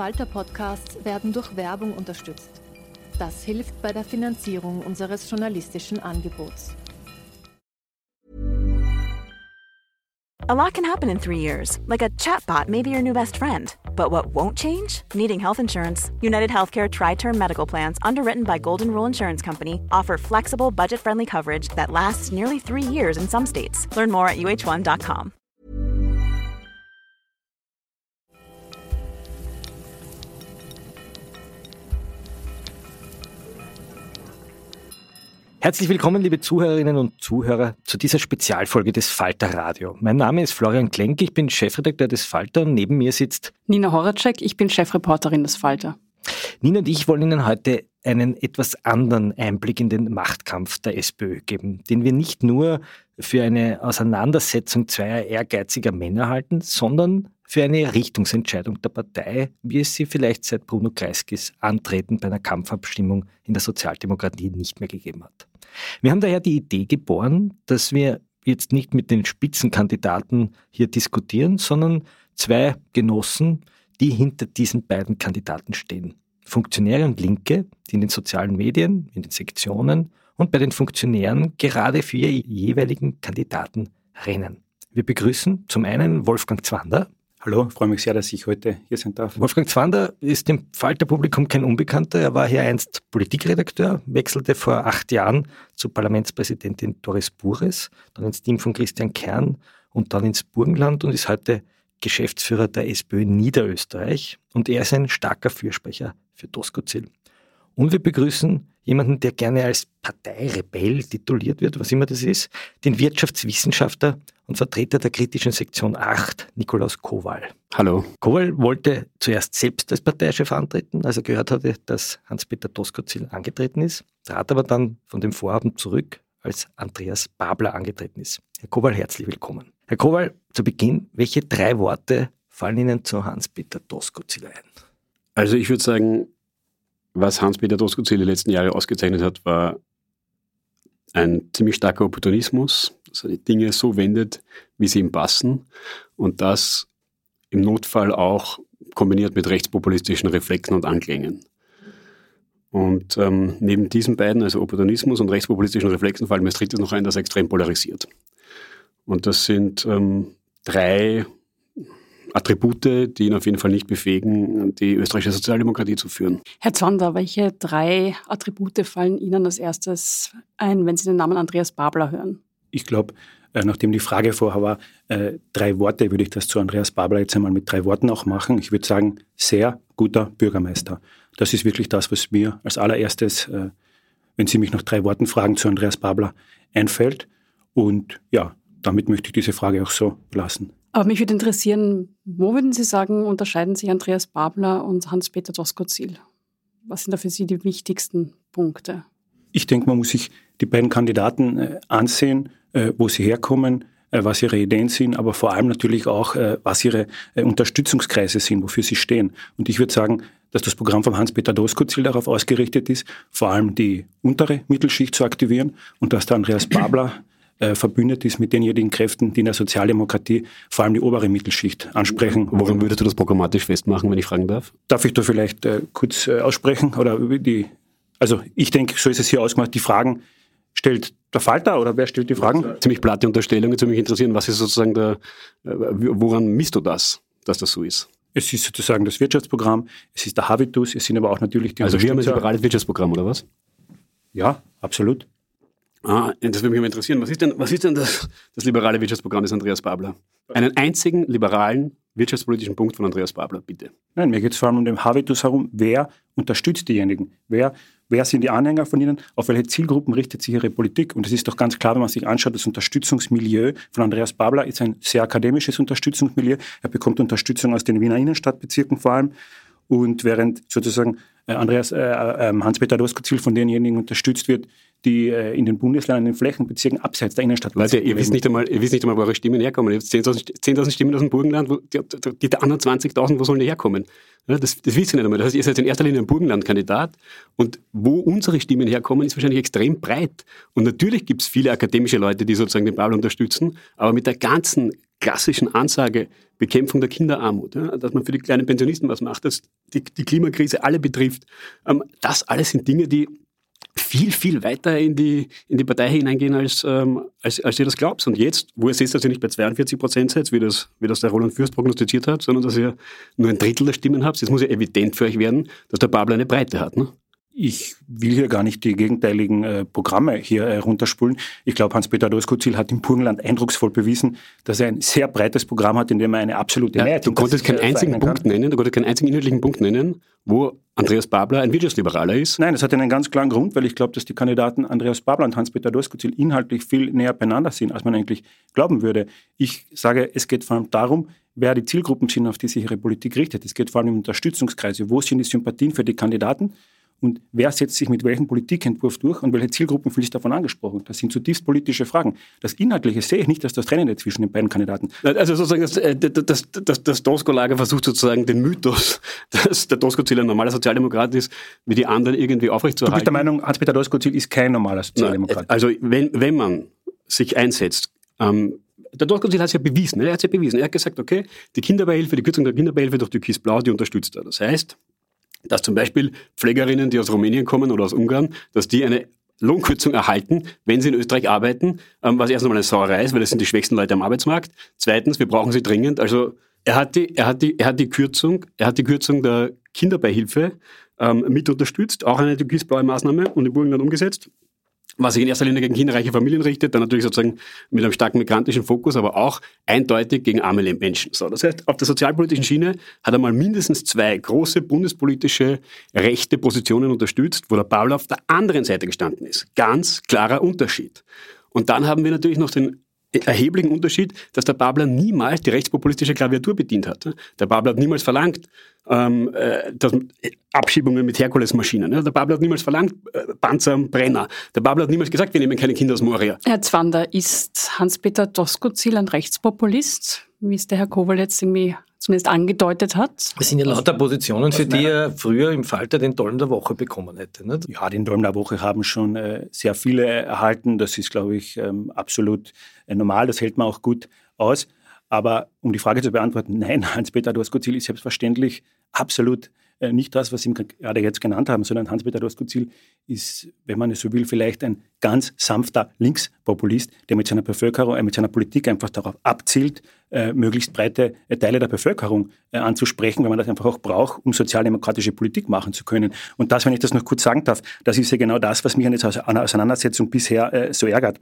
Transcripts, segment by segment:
Falter-Podcasts werden durch Werbung unterstützt. Das hilft bei der Finanzierung unseres journalistischen Angebots. A lot can happen in three years, like a chatbot may be your new best friend. But what won't change? Needing health insurance. United Healthcare Tri Term Medical Plans, underwritten by Golden Rule Insurance Company, offer flexible, budget friendly coverage that lasts nearly three years in some states. Learn more at uh1.com. Herzlich willkommen, liebe Zuhörerinnen und Zuhörer, zu dieser Spezialfolge des Falter Radio. Mein Name ist Florian Klenk, ich bin Chefredakteur des Falter und neben mir sitzt Nina Horacek, ich bin Chefreporterin des Falter. Nina und ich wollen Ihnen heute einen etwas anderen Einblick in den Machtkampf der SPÖ geben, den wir nicht nur für eine Auseinandersetzung zweier ehrgeiziger Männer halten, sondern für eine Richtungsentscheidung der Partei, wie es sie vielleicht seit Bruno Kreiskis Antreten bei einer Kampfabstimmung in der Sozialdemokratie nicht mehr gegeben hat. Wir haben daher die Idee geboren, dass wir jetzt nicht mit den Spitzenkandidaten hier diskutieren, sondern zwei Genossen, die hinter diesen beiden Kandidaten stehen. Funktionäre und Linke, die in den sozialen Medien, in den Sektionen und bei den Funktionären gerade für ihre jeweiligen Kandidaten rennen. Wir begrüßen zum einen Wolfgang Zwander, Hallo, freue mich sehr, dass ich heute hier sein darf. Wolfgang Zwander ist dem Falterpublikum kein Unbekannter. Er war hier einst Politikredakteur, wechselte vor acht Jahren zu Parlamentspräsidentin Doris Bures, dann ins Team von Christian Kern und dann ins Burgenland und ist heute Geschäftsführer der SPÖ Niederösterreich. Und er ist ein starker Fürsprecher für Doskozil. Und wir begrüßen jemanden, der gerne als Parteirebell tituliert wird, was immer das ist, den Wirtschaftswissenschaftler und Vertreter der kritischen Sektion 8, Nikolaus Kowal. Hallo. Kowal wollte zuerst selbst als Parteichef antreten, als er gehört hatte, dass Hans-Peter Doskozil angetreten ist, trat aber dann von dem Vorhaben zurück, als Andreas Babler angetreten ist. Herr Kowal, herzlich willkommen. Herr Kowal, zu Beginn, welche drei Worte fallen Ihnen zu Hans-Peter Doskozil ein? Also ich würde sagen, was Hans-Peter Doskozil die letzten Jahre ausgezeichnet hat, war ein ziemlich starker Opportunismus, dass er die Dinge so wendet, wie sie ihm passen und das im Notfall auch kombiniert mit rechtspopulistischen Reflexen und Anklängen. Und ähm, neben diesen beiden, also Opportunismus und rechtspopulistischen Reflexen, fallen mir als drittes noch ein, dass er extrem polarisiert. Und das sind ähm, drei Attribute, die ihn auf jeden Fall nicht befähigen, die österreichische Sozialdemokratie zu führen. Herr Zander, welche drei Attribute fallen Ihnen als erstes ein, wenn Sie den Namen Andreas Babler hören? Ich glaube, äh, nachdem die Frage vorher war, äh, drei Worte, würde ich das zu Andreas Babler jetzt einmal mit drei Worten auch machen. Ich würde sagen, sehr guter Bürgermeister. Das ist wirklich das, was mir als allererstes, äh, wenn Sie mich nach drei Worten fragen, zu Andreas Babler einfällt. Und ja, damit möchte ich diese Frage auch so lassen. Aber mich würde interessieren, wo würden Sie sagen, unterscheiden sich Andreas Babler und Hans-Peter Doskozil? Was sind da für Sie die wichtigsten Punkte? Ich denke, man muss sich die beiden Kandidaten äh, ansehen, äh, wo sie herkommen, äh, was ihre Ideen sind, aber vor allem natürlich auch, was ihre Unterstützungskreise sind, wofür sie stehen. Und ich würde sagen, dass das Programm von Hans-Peter Doskozil darauf ausgerichtet ist, vor allem die untere Mittelschicht zu aktivieren und dass der Andreas Babler äh, verbündet ist mit denjenigen Kräften, die in der Sozialdemokratie vor allem die obere Mittelschicht ansprechen. Woran würdest du das programmatisch festmachen, wenn ich fragen darf? Darf ich da vielleicht äh, kurz äh, aussprechen? Oder die, also ich denke, so ist es hier ausgemacht, die Fragen stellt der Falter oder wer stellt die Fragen? Ziemlich platte Unterstellung, jetzt würde mich interessieren, was ist sozusagen der, äh, woran misst du das, dass das so ist? Es ist sozusagen das Wirtschaftsprogramm, es ist der Habitus, es sind aber auch natürlich die Also wir haben ein liberales Wirtschaftsprogramm, oder was? Ja, absolut. Ah, das würde mich interessieren. Was ist denn, was ist denn das, das liberale Wirtschaftsprogramm des Andreas Babler? Einen einzigen liberalen wirtschaftspolitischen Punkt von Andreas Babler, bitte. Nein, mir geht es vor allem um den Habitus herum. Wer unterstützt diejenigen? Wer, wer sind die Anhänger von ihnen? Auf welche Zielgruppen richtet sich ihre Politik? Und es ist doch ganz klar, wenn man sich anschaut, das Unterstützungsmilieu von Andreas Babler ist ein sehr akademisches Unterstützungsmilieu. Er bekommt Unterstützung aus den Wiener Innenstadtbezirken vor allem. Und während sozusagen äh, Andreas, äh, äh, ähm, Hans-Peter Doskozil von denjenigen unterstützt wird, die in den Bundesländern, in den Flächenbezirken abseits der Innenstadt Leute, ihr wisst nicht einmal, ihr wisst nicht einmal, wo eure Stimmen herkommen. Ihr habt 10.000 10 Stimmen aus dem Burgenland, die, die anderen 20.000, wo sollen die herkommen? Das, das wisst ihr nicht einmal. Das heißt, ihr seid in erster Linie ein Burgenland-Kandidat und wo unsere Stimmen herkommen, ist wahrscheinlich extrem breit. Und natürlich gibt es viele akademische Leute, die sozusagen den Babel unterstützen, aber mit der ganzen klassischen Ansage Bekämpfung der Kinderarmut, ja, dass man für die kleinen Pensionisten was macht, dass die, die Klimakrise alle betrifft. Ähm, das alles sind Dinge, die viel, viel weiter in die, in die Partei hineingehen, als, ähm, als, als ihr das glaubt. Und jetzt, wo ihr seht, dass ihr nicht bei 42 Prozent seid, wie das, wie das der Roland Fürst prognostiziert hat, sondern dass ihr nur ein Drittel der Stimmen habt, es muss ja evident für euch werden, dass der Babel eine Breite hat. Ne? Ich will hier gar nicht die gegenteiligen äh, Programme hier äh, runterspulen. Ich glaube, Hans-Peter Doskozil hat im Burgenland eindrucksvoll bewiesen, dass er ein sehr breites Programm hat, in dem er eine absolute ja, Mehrheit Du konntest keinen einzigen Punkt nennen, du konntest keinen einzigen inhaltlichen Punkt nennen, wo Andreas Babler ein Wirtschaftsliberaler ist. Nein, das hat einen ganz klaren Grund, weil ich glaube, dass die Kandidaten Andreas Babler und Hans-Peter Doskozil inhaltlich viel näher beieinander sind, als man eigentlich glauben würde. Ich sage, es geht vor allem darum, wer die Zielgruppen sind, auf die sich ihre Politik richtet. Es geht vor allem um Unterstützungskreise. Wo sind die Sympathien für die Kandidaten? Und wer setzt sich mit welchem Politikentwurf durch und welche Zielgruppen fühle ich davon angesprochen? Das sind zutiefst politische Fragen. Das Inhaltliche sehe ich nicht als das Trennende zwischen den beiden Kandidaten. Also sozusagen, das, äh, das, das, das Dosko-Lager versucht sozusagen den Mythos, dass der Dosko-Ziel ein normaler Sozialdemokrat ist, wie die anderen irgendwie aufrechtzuerhalten. Du bist der Meinung, Hans-Peter Dosko-Ziel ist kein normaler Sozialdemokrat? Also wenn, wenn man sich einsetzt, ähm, der Dosko-Ziel hat es ja bewiesen, er hat es ja bewiesen. Er hat gesagt, okay, die Kinderbeihilfe, die Kürzung der Kinderbeihilfe durch Türkis Blau, die unterstützt er. Das heißt, dass zum Beispiel Pflegerinnen, die aus Rumänien kommen oder aus Ungarn, dass die eine Lohnkürzung erhalten, wenn sie in Österreich arbeiten, ähm, was erst einmal eine Sauerei ist, weil das sind die schwächsten Leute am Arbeitsmarkt. Zweitens, wir brauchen sie dringend. Also er hat die, er hat die, er hat die Kürzung, er hat die Kürzung der Kinderbeihilfe ähm, mit unterstützt, auch eine türkisblaue Maßnahme und im Burgenland umgesetzt was sich in erster Linie gegen kinderreiche Familien richtet, dann natürlich sozusagen mit einem starken migrantischen Fokus, aber auch eindeutig gegen arme Menschen. So, das heißt, auf der sozialpolitischen Schiene hat er mal mindestens zwei große bundespolitische rechte Positionen unterstützt, wo der Paul auf der anderen Seite gestanden ist. Ganz klarer Unterschied. Und dann haben wir natürlich noch den erheblichen Unterschied, dass der Babler niemals die rechtspopulistische Klaviatur bedient hat. Der Babler hat niemals verlangt, ähm, äh, dass, Abschiebungen mit Herkulesmaschinen. Der Babler hat niemals verlangt, äh, Panzer und Brenner. Der Babler hat niemals gesagt, wir nehmen keine Kinder aus Moria. Herr Zwander, ist Hans-Peter Doskozil ein Rechtspopulist, wie es der Herr Kowal jetzt irgendwie zumindest angedeutet hat. Das sind ja lauter Positionen, für die er früher im Falter den Dolm der Woche bekommen hätte. Nicht? Ja, den Dolm der Woche haben schon äh, sehr viele erhalten. Das ist, glaube ich, ähm, absolut äh, normal. Das hält man auch gut aus. Aber um die Frage zu beantworten, nein, Hans-Peter Doskozil ist selbstverständlich absolut äh, nicht das, was Sie gerade jetzt genannt haben, sondern Hans-Peter Doskozil ist, wenn man es so will, vielleicht ein ganz sanfter Linkspopulist, der mit seiner Bevölkerung, mit seiner Politik einfach darauf abzielt, äh, möglichst breite äh, Teile der Bevölkerung äh, anzusprechen, weil man das einfach auch braucht, um sozialdemokratische Politik machen zu können. Und das, wenn ich das noch kurz sagen darf, das ist ja genau das, was mich an der Auseinandersetzung bisher äh, so ärgert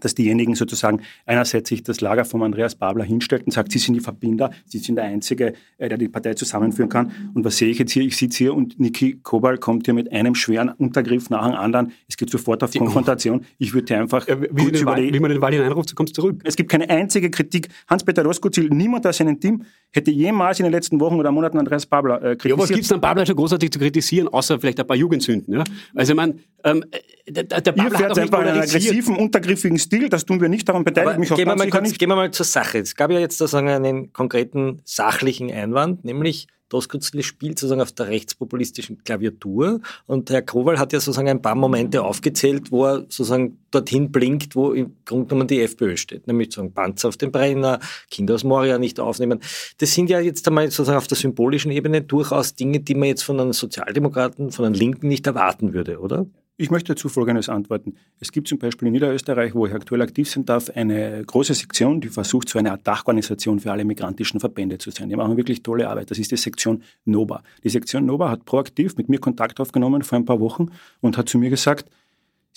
dass diejenigen sozusagen einerseits sich das Lager von Andreas Babler hinstellt und sagt, sie sind die Verbinder, sie sind der Einzige, äh, der die Partei zusammenführen kann. Und was sehe ich jetzt hier? Ich sitze hier und Niki Kobal kommt hier mit einem schweren Untergriff nach dem anderen. Es geht sofort auf die Konfrontation. Ich würde einfach ja, wie, kurz über wie man den Wahlen einruft, du kommst zurück. Es gibt keine einzige Kritik. Hans-Peter Roskozil, niemand aus seinem Team hätte jemals in den letzten Wochen oder Monaten Andreas Babler äh, kritisiert. Ja, was gibt es an Babler schon großartig zu kritisieren, außer vielleicht ein paar Jugendsünden? Ja? Also ich meine, ähm, der, der Babler Ihr fährt einfach einen aggressiven, untergriffigen Stil, das tun wir nicht, daran beteiligt mich auch gehen wir, mal kurz, gehen wir mal zur Sache. Es gab ja jetzt sozusagen einen konkreten sachlichen Einwand, nämlich Doskozil spielt sozusagen auf der rechtspopulistischen Klaviatur und Herr Kowal hat ja sozusagen ein paar Momente aufgezählt, wo er sozusagen dorthin blinkt, wo im Grunde genommen die FPÖ steht, nämlich sozusagen Panzer auf den Brenner, Kinder aus Moria nicht aufnehmen. Das sind ja jetzt einmal sozusagen auf der symbolischen Ebene durchaus Dinge, die man jetzt von einem Sozialdemokraten, von einem Linken nicht erwarten würde, oder? Ich möchte dazu Folgendes antworten. Es gibt zum Beispiel in Niederösterreich, wo ich aktuell aktiv sein darf, eine große Sektion, die versucht, so eine Art Dachorganisation für alle migrantischen Verbände zu sein. Die machen wirklich tolle Arbeit. Das ist die Sektion NOBA. Die Sektion NOBA hat proaktiv mit mir Kontakt aufgenommen vor ein paar Wochen und hat zu mir gesagt,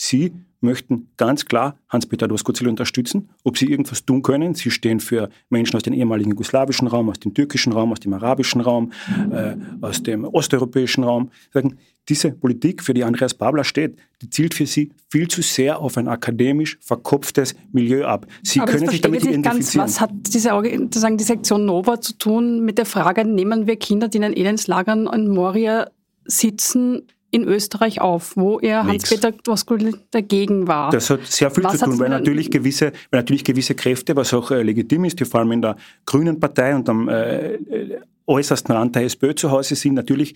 Sie möchten ganz klar Hans-Peter Doskozil unterstützen, ob sie irgendwas tun können. Sie stehen für Menschen aus dem ehemaligen jugoslawischen Raum, aus dem türkischen Raum, aus dem arabischen Raum, äh, aus dem osteuropäischen Raum. Sagen, diese Politik, für die Andreas Babler steht, die zielt für sie viel zu sehr auf ein akademisch verkopftes Milieu ab. Sie Aber können sich damit identifizieren. Ganz, was hat diese, sozusagen die Sektion Nova zu tun mit der Frage, nehmen wir Kinder, die in den Elendslagern in Moria sitzen, in Österreich auf, wo er Hans-Peter Doskozil dagegen war. Das hat sehr viel was zu tun, weil natürlich, gewisse, weil natürlich gewisse Kräfte, was auch äh, legitim ist, die vor allem in der Grünen Partei und am äh, äußersten Rand der SPÖ zu Hause sind, natürlich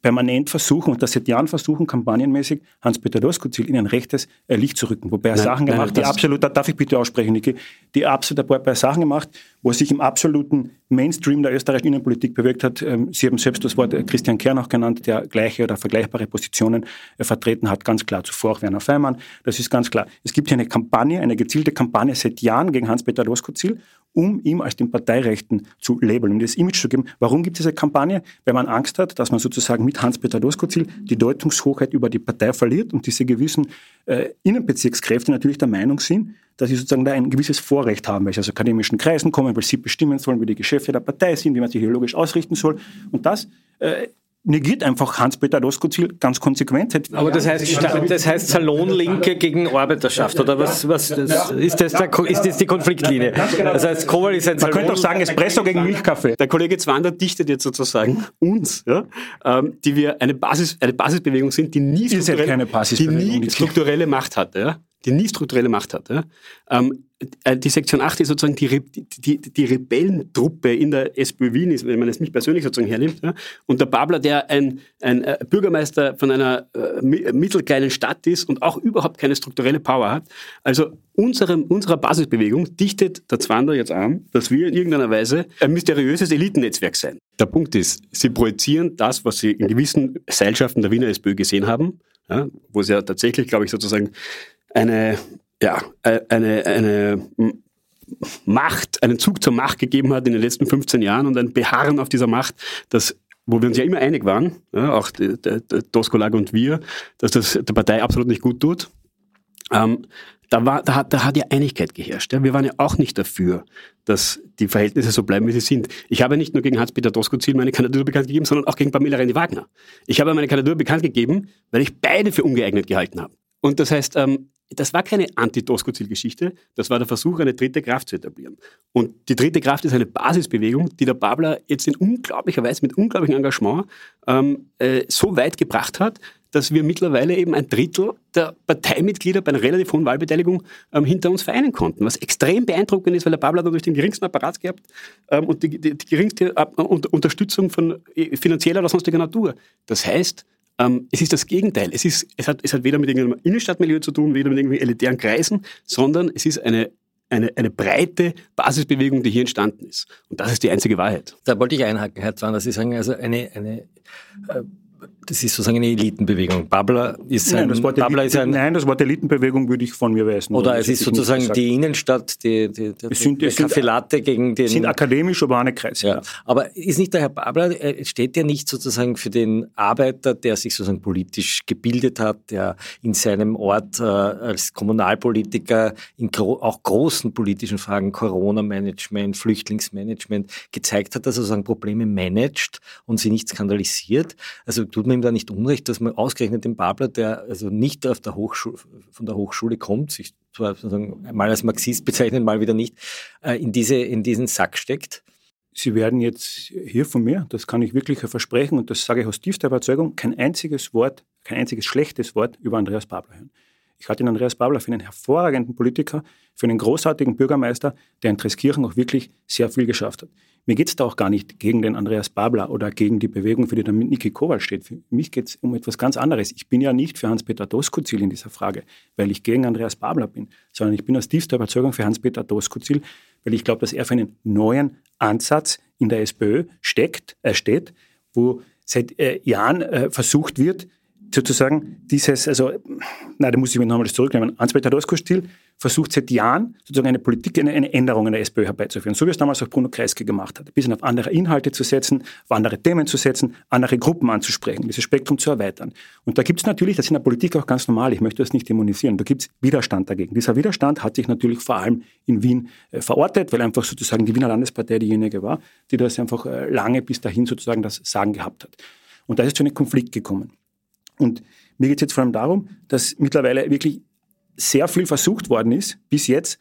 permanent versuchen, und das seit Jahren versuchen, kampagnenmäßig Hans-Peter Doskozil in ein rechtes äh, Licht zu rücken. Wobei er nein, Sachen gemacht, nein, die absolut, da darf ich bitte aussprechen, Niki, die absolut ein paar Sachen gemacht, wo er sich im absoluten Mainstream der österreichischen Innenpolitik bewegt hat. Ähm, Sie haben selbst das Wort äh, Christian Kern auch genannt, der gleiche oder vergleichbare Positionen äh, vertreten hat, ganz klar zuvor auch Werner Feimann. Das ist ganz klar. Es gibt hier eine Kampagne, eine gezielte Kampagne seit Jahren gegen Hans-Peter Doskozil um ihm als den Parteirechten zu labeln, um das Image zu geben. Warum gibt es diese Kampagne? Weil man Angst hat, dass man sozusagen mit Hans-Peter Doskozil die Deutungshochheit über die Partei verliert und diese gewissen äh, Innenbezirkskräfte natürlich der Meinung sind, dass sie sozusagen da ein gewisses Vorrecht haben, weil sie aus akademischen Kreisen kommen, weil sie bestimmen sollen, wie die Geschäfte der Partei sind, wie man sich ideologisch ausrichten soll. Und das äh, negiert einfach Hans-Peter Doskozil ganz konsequent. Aber das heißt, das heißt Salonlinke gegen Arbeiterschaft, oder was, was das, ist, das der, ist das die Konfliktlinie? Das heißt, Koval ist ein Man könnte auch sagen, Espresso gegen Milchkaffee. Der Kollege Zwander dichtet jetzt sozusagen uns, ja, ähm, die wir eine, Basis, eine Basisbewegung sind, die nie, strukturelle, die nie strukturelle Macht hatte. Ja? die nie strukturelle Macht hat. Ja? Ähm, äh, die Sektion 8 ist sozusagen die, die, die Rebellentruppe in der SPÖ Wien, ist, wenn man es nicht persönlich sozusagen hernimmt. Ja? Und der Babler, der ein, ein äh, Bürgermeister von einer äh, mittelkleinen Stadt ist und auch überhaupt keine strukturelle Power hat. Also unserem, unserer Basisbewegung dichtet der Zwander jetzt an, dass wir in irgendeiner Weise ein mysteriöses Elitennetzwerk sein. Der Punkt ist, sie projizieren das, was sie in gewissen Seilschaften der Wiener SPÖ gesehen haben, ja, wo es ja tatsächlich, glaube ich, sozusagen eine, ja, äh, eine, eine Macht, einen Zug zur Macht gegeben hat in den letzten 15 Jahren und ein Beharren auf dieser Macht, das wo wir uns ja immer einig waren, ja, auch Doskolag und wir, dass das der Partei absolut nicht gut tut. Ähm, da, war, da, hat, da hat ja Einigkeit geherrscht. Ja. Wir waren ja auch nicht dafür, dass die Verhältnisse so bleiben, wie sie sind. Ich habe nicht nur gegen Hans-Peter Doskozil meine Kandidatur bekannt gegeben, sondern auch gegen Pamela Rendi-Wagner. Ich habe meine Kandidatur bekannt gegeben, weil ich beide für ungeeignet gehalten habe. Und das heißt, ähm, das war keine Anti-Doskozil-Geschichte, das war der Versuch, eine dritte Kraft zu etablieren. Und die dritte Kraft ist eine Basisbewegung, die der Babler jetzt in unglaublicher Weise, mit unglaublichem Engagement ähm, äh, so weit gebracht hat, dass wir mittlerweile eben ein Drittel der Parteimitglieder bei einer relativ hohen Wahlbeteiligung ähm, hinter uns vereinen konnten. Was extrem beeindruckend ist, weil der Babler hat natürlich den geringsten Apparat gehabt ähm, und die, die, die geringste Ab Unterstützung von äh, finanzieller oder sonstiger Natur. Das heißt, ähm, es ist das Gegenteil. Es, ist, es, hat, es hat weder mit irgendeinem Innenstadtmilieu zu tun, weder mit irgendwie elitären Kreisen, sondern es ist eine, eine, eine breite Basisbewegung, die hier entstanden ist. Und das ist die einzige Wahrheit. Da wollte ich einhaken, Herr dass Sie sagen, also eine, eine äh, das ist sozusagen eine Elitenbewegung. Babler ist nein, ein, das Wort Babler Eliten, ist ein, nein, das Wort Elitenbewegung würde ich von mir weisen. Oder es ist sozusagen die Innenstadt, die, die, die, es sind, es Café Latte gegen den... sind akademisch urbane Kreise. Ja. Aber ist nicht der Herr Babler, steht der nicht sozusagen für den Arbeiter, der sich sozusagen politisch gebildet hat, der in seinem Ort äh, als Kommunalpolitiker in gro auch großen politischen Fragen, Corona-Management, Flüchtlingsmanagement, gezeigt hat, dass er sozusagen Probleme managt und sie nicht skandalisiert. Also tut ihm da nicht unrecht, dass man ausgerechnet den Babler, der also nicht auf der von der Hochschule kommt, sich zwar sozusagen mal als Marxist bezeichnet, mal wieder nicht, äh, in, diese, in diesen Sack steckt? Sie werden jetzt hier von mir, das kann ich wirklich versprechen und das sage ich aus tiefster Überzeugung, kein einziges Wort, kein einziges schlechtes Wort über Andreas Babler hören. Ich halte den Andreas Babler für einen hervorragenden Politiker, für einen großartigen Bürgermeister, der in Treskirchen auch wirklich sehr viel geschafft hat. Mir geht es da auch gar nicht gegen den Andreas Babler oder gegen die Bewegung, für die der Niki Kowal steht. Für mich geht es um etwas ganz anderes. Ich bin ja nicht für Hans-Peter Doskozil in dieser Frage, weil ich gegen Andreas Babler bin, sondern ich bin aus tiefster Überzeugung für Hans-Peter Doskozil, weil ich glaube, dass er für einen neuen Ansatz in der SPÖ steckt, äh, steht, wo seit äh, Jahren äh, versucht wird, sozusagen dieses, also, nein, da muss ich mir nochmal das zurücknehmen. Hans-Peter Doskozil versucht seit Jahren sozusagen eine Politik, eine, eine Änderung in der SPÖ herbeizuführen, so wie es damals auch Bruno Kreisky gemacht hat. Ein bisschen auf andere Inhalte zu setzen, auf andere Themen zu setzen, andere Gruppen anzusprechen, dieses Spektrum zu erweitern. Und da gibt es natürlich, das ist in der Politik auch ganz normal, ich möchte das nicht dämonisieren, da gibt es Widerstand dagegen. Dieser Widerstand hat sich natürlich vor allem in Wien äh, verortet, weil einfach sozusagen die Wiener Landespartei diejenige war, die das einfach äh, lange bis dahin sozusagen das Sagen gehabt hat. Und da ist zu einem Konflikt gekommen. Und mir geht es jetzt vor allem darum, dass mittlerweile wirklich sehr viel versucht worden ist, bis jetzt,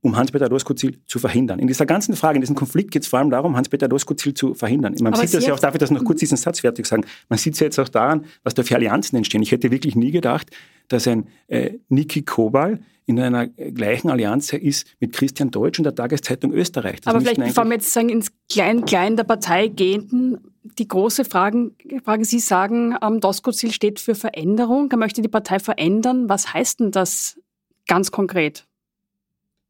um Hans-Peter Doskozil zu verhindern. In dieser ganzen Frage, in diesem Konflikt geht es vor allem darum, Hans-Peter Doskozil zu verhindern. Man Aber sieht das ja auch, darf ich das noch kurz diesen Satz fertig sagen, man sieht es ja jetzt auch daran, was da für Allianzen entstehen. Ich hätte wirklich nie gedacht, dass ein äh, Niki Kobal in einer gleichen Allianz ist mit Christian Deutsch und der Tageszeitung Österreich. Das Aber vielleicht, bevor wir jetzt sagen, ins Klein-Klein der Partei gehen, die große Frage, Frage Sie sagen, ähm, Doskozil steht für Veränderung. Er möchte die Partei verändern. Was heißt denn das ganz konkret?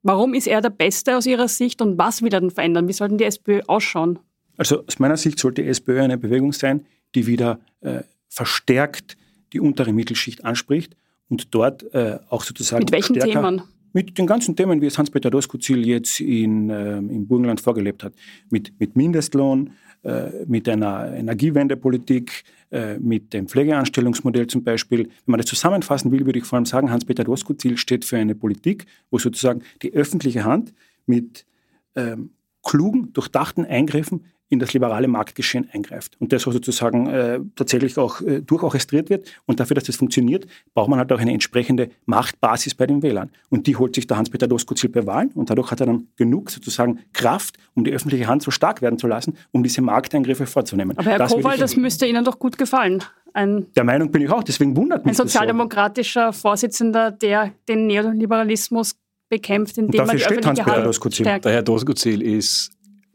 Warum ist er der Beste aus Ihrer Sicht und was will er denn verändern? Wie soll denn die SPÖ ausschauen? Also aus meiner Sicht sollte die SPÖ eine Bewegung sein, die wieder äh, verstärkt die untere Mittelschicht anspricht und dort äh, auch sozusagen. Mit welchen stärker, Themen? Mit den ganzen Themen, wie es Hans-Peter Doskozil jetzt in, äh, im Burgenland vorgelebt hat. Mit, mit Mindestlohn, mit einer Energiewendepolitik, äh, mit dem Pflegeanstellungsmodell zum Beispiel. Wenn man das zusammenfassen will, würde ich vor allem sagen, Hans-Peter Doskozil steht für eine Politik, wo sozusagen die öffentliche Hand mit ähm, klugen, durchdachten Eingriffen in das liberale Marktgeschehen eingreift. Und das sozusagen äh, tatsächlich auch äh, durchorchestriert wird. Und dafür, dass das funktioniert, braucht man halt auch eine entsprechende Machtbasis bei den Wählern. Und die holt sich der Hans-Peter Doskozil bei Wahlen. Und dadurch hat er dann genug sozusagen Kraft, um die öffentliche Hand so stark werden zu lassen, um diese Markteingriffe vorzunehmen. Aber Herr das Kowal, das müsste Ihnen doch gut gefallen. Ein, der Meinung bin ich auch, deswegen wundert mich Ein sozialdemokratischer so. Vorsitzender, der den Neoliberalismus bekämpft, indem man die öffentliche Hand stärkt. Der Herr Doskozil ist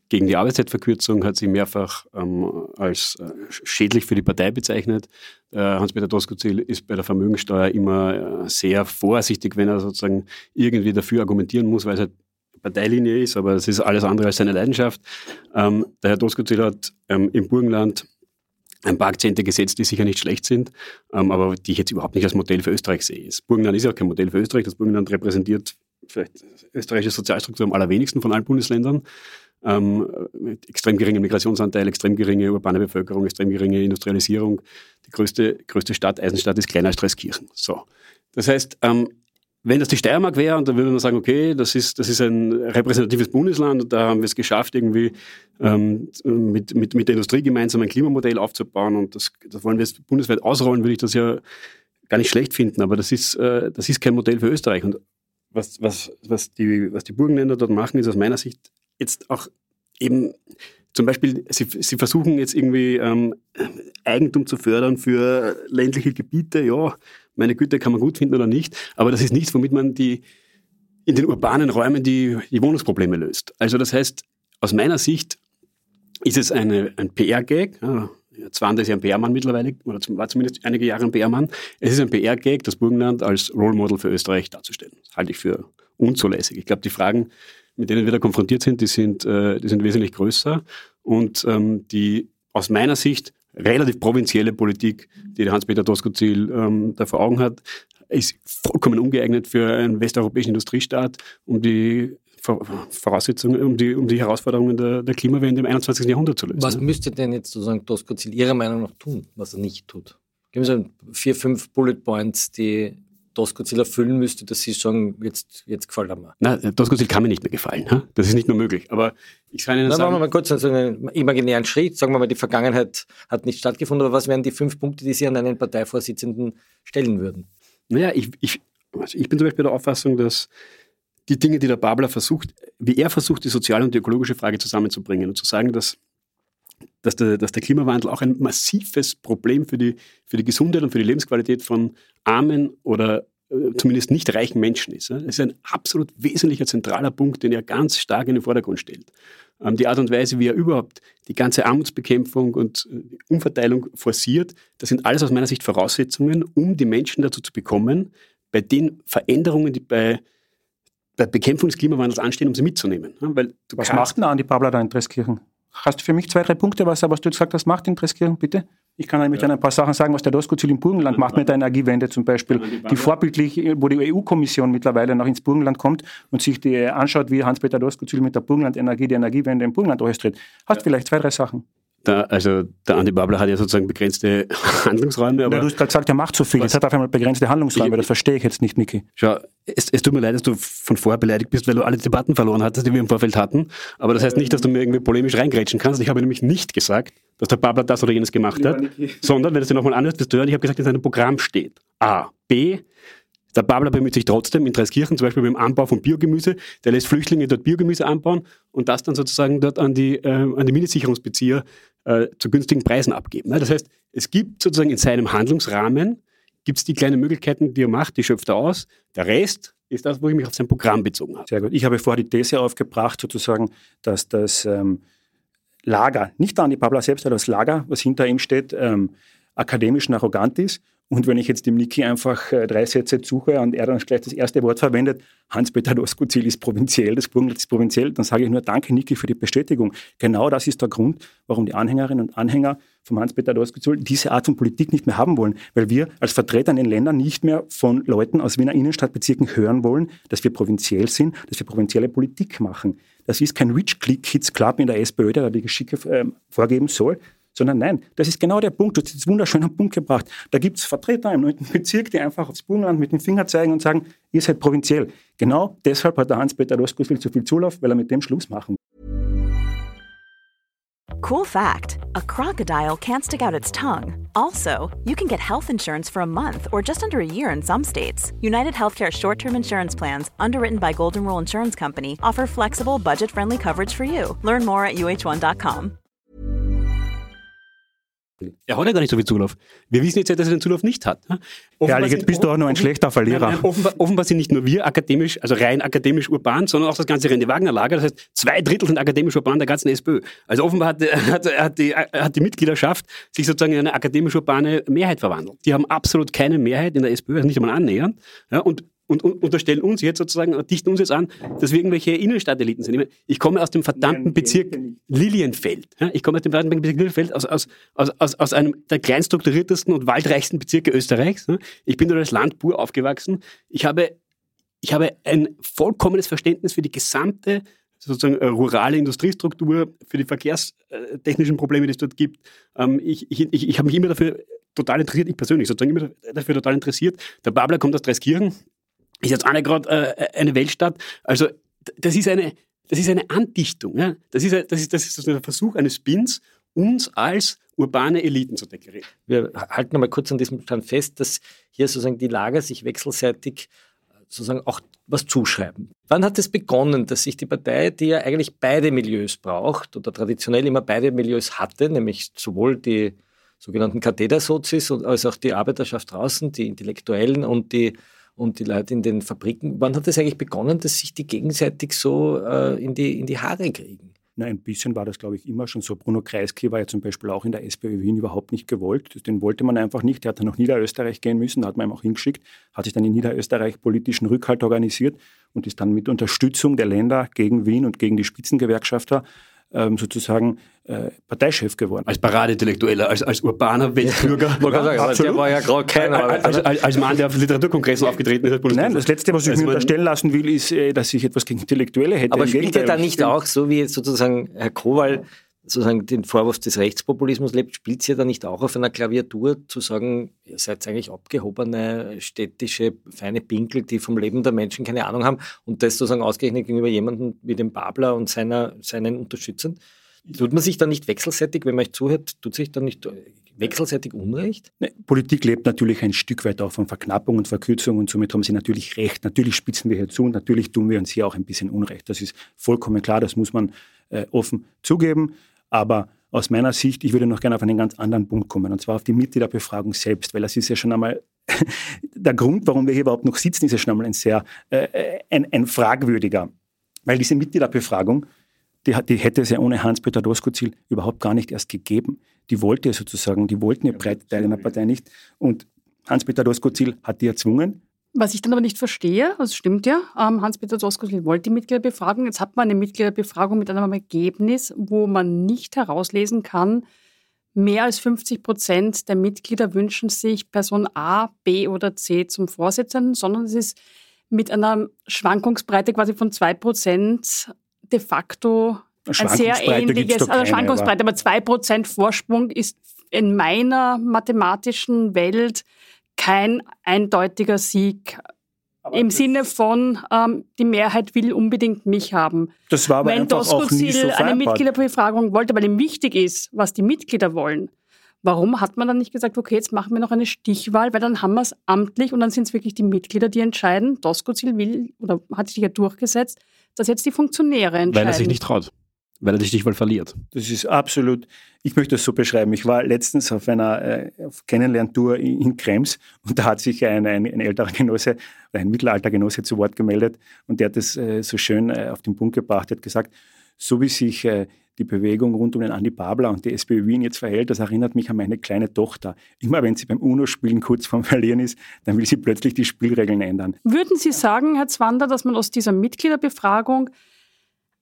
gegen die Arbeitszeitverkürzung hat sie mehrfach ähm, als äh, schädlich für die Partei bezeichnet. Äh, Hans-Peter Doskozil ist bei der Vermögensteuer immer äh, sehr vorsichtig, wenn er sozusagen irgendwie dafür argumentieren muss, weil es halt Parteilinie ist, aber es ist alles andere als seine Leidenschaft. Ähm, der Herr Doskozil hat ähm, im Burgenland ein paar Akzente gesetzt, die sicher nicht schlecht sind, ähm, aber die ich jetzt überhaupt nicht als Modell für Österreich sehe. Das Burgenland ist ja auch kein Modell für Österreich. Das Burgenland repräsentiert vielleicht österreichische Sozialstruktur am allerwenigsten von allen Bundesländern ähm, extrem geringem Migrationsanteil, extrem geringe urbane Bevölkerung, extrem geringe Industrialisierung. Die größte, größte Stadt, Eisenstadt, ist kleiner als Dreiskirchen. So. Das heißt, ähm, wenn das die Steiermark wäre, und da würde man sagen, okay, das ist, das ist ein repräsentatives Bundesland und da haben wir es geschafft, irgendwie ähm, mit, mit, mit der Industrie gemeinsam ein Klimamodell aufzubauen und das, das wollen wir jetzt bundesweit ausrollen, würde ich das ja gar nicht schlecht finden, aber das ist, äh, das ist kein Modell für Österreich. Und was, was, was, die, was die Burgenländer dort machen, ist aus meiner Sicht jetzt auch eben zum Beispiel, sie, sie versuchen jetzt irgendwie ähm, Eigentum zu fördern für ländliche Gebiete. Ja, meine Güte kann man gut finden oder nicht, aber das ist nichts, womit man die in den urbanen Räumen die, die Wohnungsprobleme löst. Also das heißt, aus meiner Sicht ist es eine, ein PR-Gag. Ja, Zwar ist ja ein PR-Mann mittlerweile, oder war zumindest einige Jahre ein PR-Mann. Es ist ein PR-Gag, das Burgenland als Role Model für Österreich darzustellen. Das halte ich für unzulässig. Ich glaube, die Fragen, mit denen wir da konfrontiert sind, die sind, äh, die sind wesentlich größer und ähm, die aus meiner Sicht relativ provinzielle Politik, die der Hans-Peter Doskozil ähm, da vor Augen hat, ist vollkommen ungeeignet für einen westeuropäischen Industriestaat, um die Voraussetzungen, um die, um die Herausforderungen der, der Klimawende im 21. Jahrhundert zu lösen. Was müsste denn jetzt sozusagen Doskozil Ihrer Meinung nach tun, was er nicht tut? Geben Sie vier, fünf Bullet Points, die Doskozil erfüllen müsste, dass Sie sagen, jetzt, jetzt gefällt er mir? Nein, Doskozil kann mir nicht mehr gefallen. Das ist nicht nur möglich. Aber ich kann Ihnen Nein, sagen... Machen wir mal kurz also einen imaginären Schritt. Sagen wir mal, die Vergangenheit hat nicht stattgefunden, aber was wären die fünf Punkte, die Sie an einen Parteivorsitzenden stellen würden? Naja, ich, ich, also ich bin zum Beispiel der Auffassung, dass die Dinge, die der Babler versucht, wie er versucht, die soziale und die ökologische Frage zusammenzubringen und zu sagen, dass dass der, dass der Klimawandel auch ein massives Problem für die, für die Gesundheit und für die Lebensqualität von armen oder zumindest nicht reichen Menschen ist. Es ist ein absolut wesentlicher, zentraler Punkt, den er ganz stark in den Vordergrund stellt. Ähm, die Art und Weise, wie er überhaupt die ganze Armutsbekämpfung und äh, Umverteilung forciert, das sind alles aus meiner Sicht Voraussetzungen, um die Menschen dazu zu bekommen, bei den Veränderungen, die bei bei Bekämpfung des Klimawandels anstehen, um sie mitzunehmen. Weil was macht denn Andi Pabler da in Dreskirchen? Hast du für mich zwei, drei Punkte, was, was du gesagt hast, macht in Dreskirchen, bitte? Ich kann nämlich ja. dann ein paar Sachen sagen, was der Doskozil im Burgenland macht mit der Energiewende zum Beispiel. Die vorbildlich, wo die EU-Kommission mittlerweile noch ins Burgenland kommt und sich die anschaut, wie Hans-Peter Doskozil mit der Burgenland-Energie die Energiewende im Burgenland orchestriert. Hast ja. vielleicht zwei, drei Sachen? Da, also der Andi Babler hat ja sozusagen begrenzte Handlungsräume. Aber ja, du hast gerade gesagt, er macht so viel. Jetzt hat er auf einmal begrenzte Handlungsräume. das verstehe ich jetzt nicht, Niki. Schau, es, es, tut mir leid, dass du von vorher beleidigt bist, weil du alle Debatten verloren hattest, die wir im Vorfeld hatten. Aber das heißt nicht, dass du mir irgendwie polemisch reingrätschen kannst. Ich habe nämlich nicht gesagt, dass der Babler das oder jenes gemacht hat, sondern, wenn du es dir nochmal anhörst, wirst du hören, ich habe gesagt, in seinem Programm steht A. B. Der Babler bemüht sich trotzdem in Dreiskirchen, zum Beispiel beim Anbau von Biogemüse, der lässt Flüchtlinge dort Biogemüse anbauen und das dann sozusagen dort an die, äh, an die Mindestsicherungsbezieher äh, zu günstigen Preisen abgeben. Das heißt, es gibt sozusagen in seinem Handlungsrahmen gibt die kleinen Möglichkeiten, die er macht, die schöpft er aus. Der Rest ist das, wo ich mich auf sein Programm bezogen habe. Sehr gut. Ich habe vorher die These aufgebracht, sozusagen, dass das ähm, Lager, nicht Dani Pabla selbst, aber das Lager, was hinter ihm steht, ähm, akademisch und arrogant ist und wenn ich jetzt dem Niki einfach äh, drei Sätze suche und er dann gleich das erste Wort verwendet, Hans-Peter Doskozil ist provinziell, das Burgenland ist provinziell, dann sage ich nur Danke, Niki, für die Bestätigung. Genau das ist der Grund, warum die Anhängerinnen und Anhänger vom Hans-Peter Doskozil diese Art von Politik nicht mehr haben wollen, weil wir als Vertreter in den Ländern nicht mehr von Leuten aus Wiener Innenstadtbezirken hören wollen, dass wir provinziell sind, dass wir provinzielle Politik machen. Das ist kein Rich Click Kids Club in der SPÖ, der die Geschicke äh, vorgeben soll, sondern nein, das ist genau der Punkt. Du hast jetzt wunderschön einen Punkt gebracht. Da gibt es Vertreter im 9. Bezirk, die einfach aufs Burgenland mit dem Finger zeigen und sagen, ihr seid provinziell. Genau deshalb hat der Hans-Peter Rosko viel zu viel Zulauf, weil er mit dem Schluss machen Cool fact a crocodile can't stick out its tongue. Also, you can get health insurance for a month or just under a year in some states. United Healthcare short term insurance plans, underwritten by Golden Rule Insurance Company, offer flexible, budget friendly coverage for you. Learn more at uh1.com. Er hat ja gar nicht so viel Zulauf. Wir wissen jetzt ja, dass er den Zulauf nicht hat. Ja, jetzt bist du auch nur ein schlechter Verlierer. Nein, offenbar, offenbar, sind nicht nur wir akademisch, also rein akademisch urban, sondern auch das ganze Rende-Wagner-Lager. Das heißt, zwei Drittel sind akademisch urban der ganzen SPÖ. Also offenbar hat, hat, hat, die, hat die Mitgliedschaft sich sozusagen in eine akademisch urbane Mehrheit verwandelt. Die haben absolut keine Mehrheit in der SPÖ, also nicht einmal annähernd. Ja, und und, und unterstellen uns jetzt sozusagen, dichten uns jetzt an, dass wir irgendwelche Innenstadteliten sind. Ich komme aus dem verdammten Bezirk Lilienfeld. Ich komme aus dem verdammten Bezirk Lilienfeld, aus, aus, aus, aus einem der kleinstrukturiertesten und waldreichsten Bezirke Österreichs. Ich bin dort als Landbur aufgewachsen. Ich habe, ich habe ein vollkommenes Verständnis für die gesamte sozusagen äh, rurale Industriestruktur, für die verkehrstechnischen Probleme, die es dort gibt. Ähm, ich, ich, ich, ich habe mich immer dafür total interessiert, ich persönlich sozusagen immer dafür total interessiert. Der Babler kommt aus Dreiskirchen, ist jetzt auch nicht gerade äh, eine Weltstadt. Also das ist eine, das ist eine Andichtung. Ja? Das, ist, das, ist, das ist der Versuch eines Spins, uns als urbane Eliten zu deklarieren. Wir halten einmal kurz an diesem Stand fest, dass hier sozusagen die Lager sich wechselseitig sozusagen auch was zuschreiben. Wann hat es begonnen, dass sich die Partei, die ja eigentlich beide Milieus braucht oder traditionell immer beide Milieus hatte, nämlich sowohl die sogenannten Kathedersozis als auch die Arbeiterschaft draußen, die Intellektuellen und die und die Leute in den Fabriken. Wann hat es eigentlich begonnen, dass sich die gegenseitig so äh, in, die, in die Haare kriegen? Na, ein bisschen war das, glaube ich, immer schon so. Bruno Kreisky war ja zum Beispiel auch in der SPÖ Wien überhaupt nicht gewollt. Den wollte man einfach nicht. Der hat dann nach Niederösterreich gehen müssen, da hat man ihm auch hingeschickt, hat sich dann in Niederösterreich politischen Rückhalt organisiert und ist dann mit Unterstützung der Länder gegen Wien und gegen die Spitzengewerkschafter ähm, sozusagen äh, Parteichef geworden. Als Paradintellektueller, als, als urbaner Weltbürger. Ja, der war ja gerade keiner. Als, als, als, Mann, der auf Literaturkongressen aufgetreten ist. Nein, das Letzte, was ich also mir unterstellen lassen will, ist, äh, dass ich etwas gegen Intellektuelle hätte. Aber spielt er da nicht auch, so wie sozusagen Herr Kowal sozusagen den Vorwurf des Rechtspopulismus lebt, spielt sie ja da nicht auch auf einer Klaviatur zu sagen, ihr seid eigentlich abgehobene städtische feine Pinkel, die vom Leben der Menschen keine Ahnung haben und das sozusagen ausgerechnet gegenüber jemandem wie dem Babler und seiner, seinen Unterstützern? Tut man sich da nicht wechselseitig, wenn man euch zuhört, tut sich da nicht wechselseitig Unrecht? Nee, Politik lebt natürlich ein Stück weit auch von Verknappung und Verkürzung und somit haben sie natürlich recht. Natürlich spitzen wir hier zu und natürlich tun wir uns hier auch ein bisschen Unrecht. Das ist vollkommen klar, das muss man äh, offen zugeben. Aber aus meiner Sicht, ich würde noch gerne auf einen ganz anderen Punkt kommen, und zwar auf die Mitgliederbefragung selbst, weil das ist ja schon einmal der Grund, warum wir hier überhaupt noch sitzen, ist ja schon einmal ein sehr äh, ein, ein fragwürdiger. Weil diese Mitgliederbefragung, die, die hätte es ja ohne Hans-Peter Doskozil überhaupt gar nicht erst gegeben. Die wollte sozusagen, die wollten ja breite Teile einer Partei nicht. Und Hans-Peter Doskozil hat die erzwungen. Was ich dann aber nicht verstehe, das stimmt ja, ähm, Hans-Peter Doskozil wollte die Mitgliederbefragung. Jetzt hat man eine Mitgliederbefragung mit einem Ergebnis, wo man nicht herauslesen kann, mehr als 50 Prozent der Mitglieder wünschen sich Person A, B oder C zum Vorsitzenden, sondern es ist mit einer Schwankungsbreite quasi von 2 Prozent de facto ein sehr ähnliches, also Schwankungsbreite, aber 2 Prozent Vorsprung ist in meiner mathematischen Welt kein eindeutiger Sieg. Aber Im Sinne von, ähm, die Mehrheit will unbedingt mich haben. Das war aber Wenn nie so eine Mitgliederbefragung wollte, weil ihm wichtig ist, was die Mitglieder wollen, warum hat man dann nicht gesagt, okay, jetzt machen wir noch eine Stichwahl, weil dann haben wir es amtlich und dann sind es wirklich die Mitglieder, die entscheiden. Doskozil will oder hat sich ja durchgesetzt, dass jetzt die Funktionäre entscheiden. Weil er sich nicht traut. Weil er die Stichwahl verliert. Das ist absolut, ich möchte das so beschreiben. Ich war letztens auf einer äh, Kennenlerntour in, in Krems und da hat sich ein, ein, ein älterer Genosse, ein Mittelaltergenosse zu Wort gemeldet und der hat das äh, so schön äh, auf den Punkt gebracht, er hat gesagt, so wie sich äh, die Bewegung rund um den Andi Babler und die SPÖ Wien jetzt verhält, das erinnert mich an meine kleine Tochter. Immer wenn sie beim UNO-Spielen kurz vorm Verlieren ist, dann will sie plötzlich die Spielregeln ändern. Würden Sie sagen, Herr Zwander, dass man aus dieser Mitgliederbefragung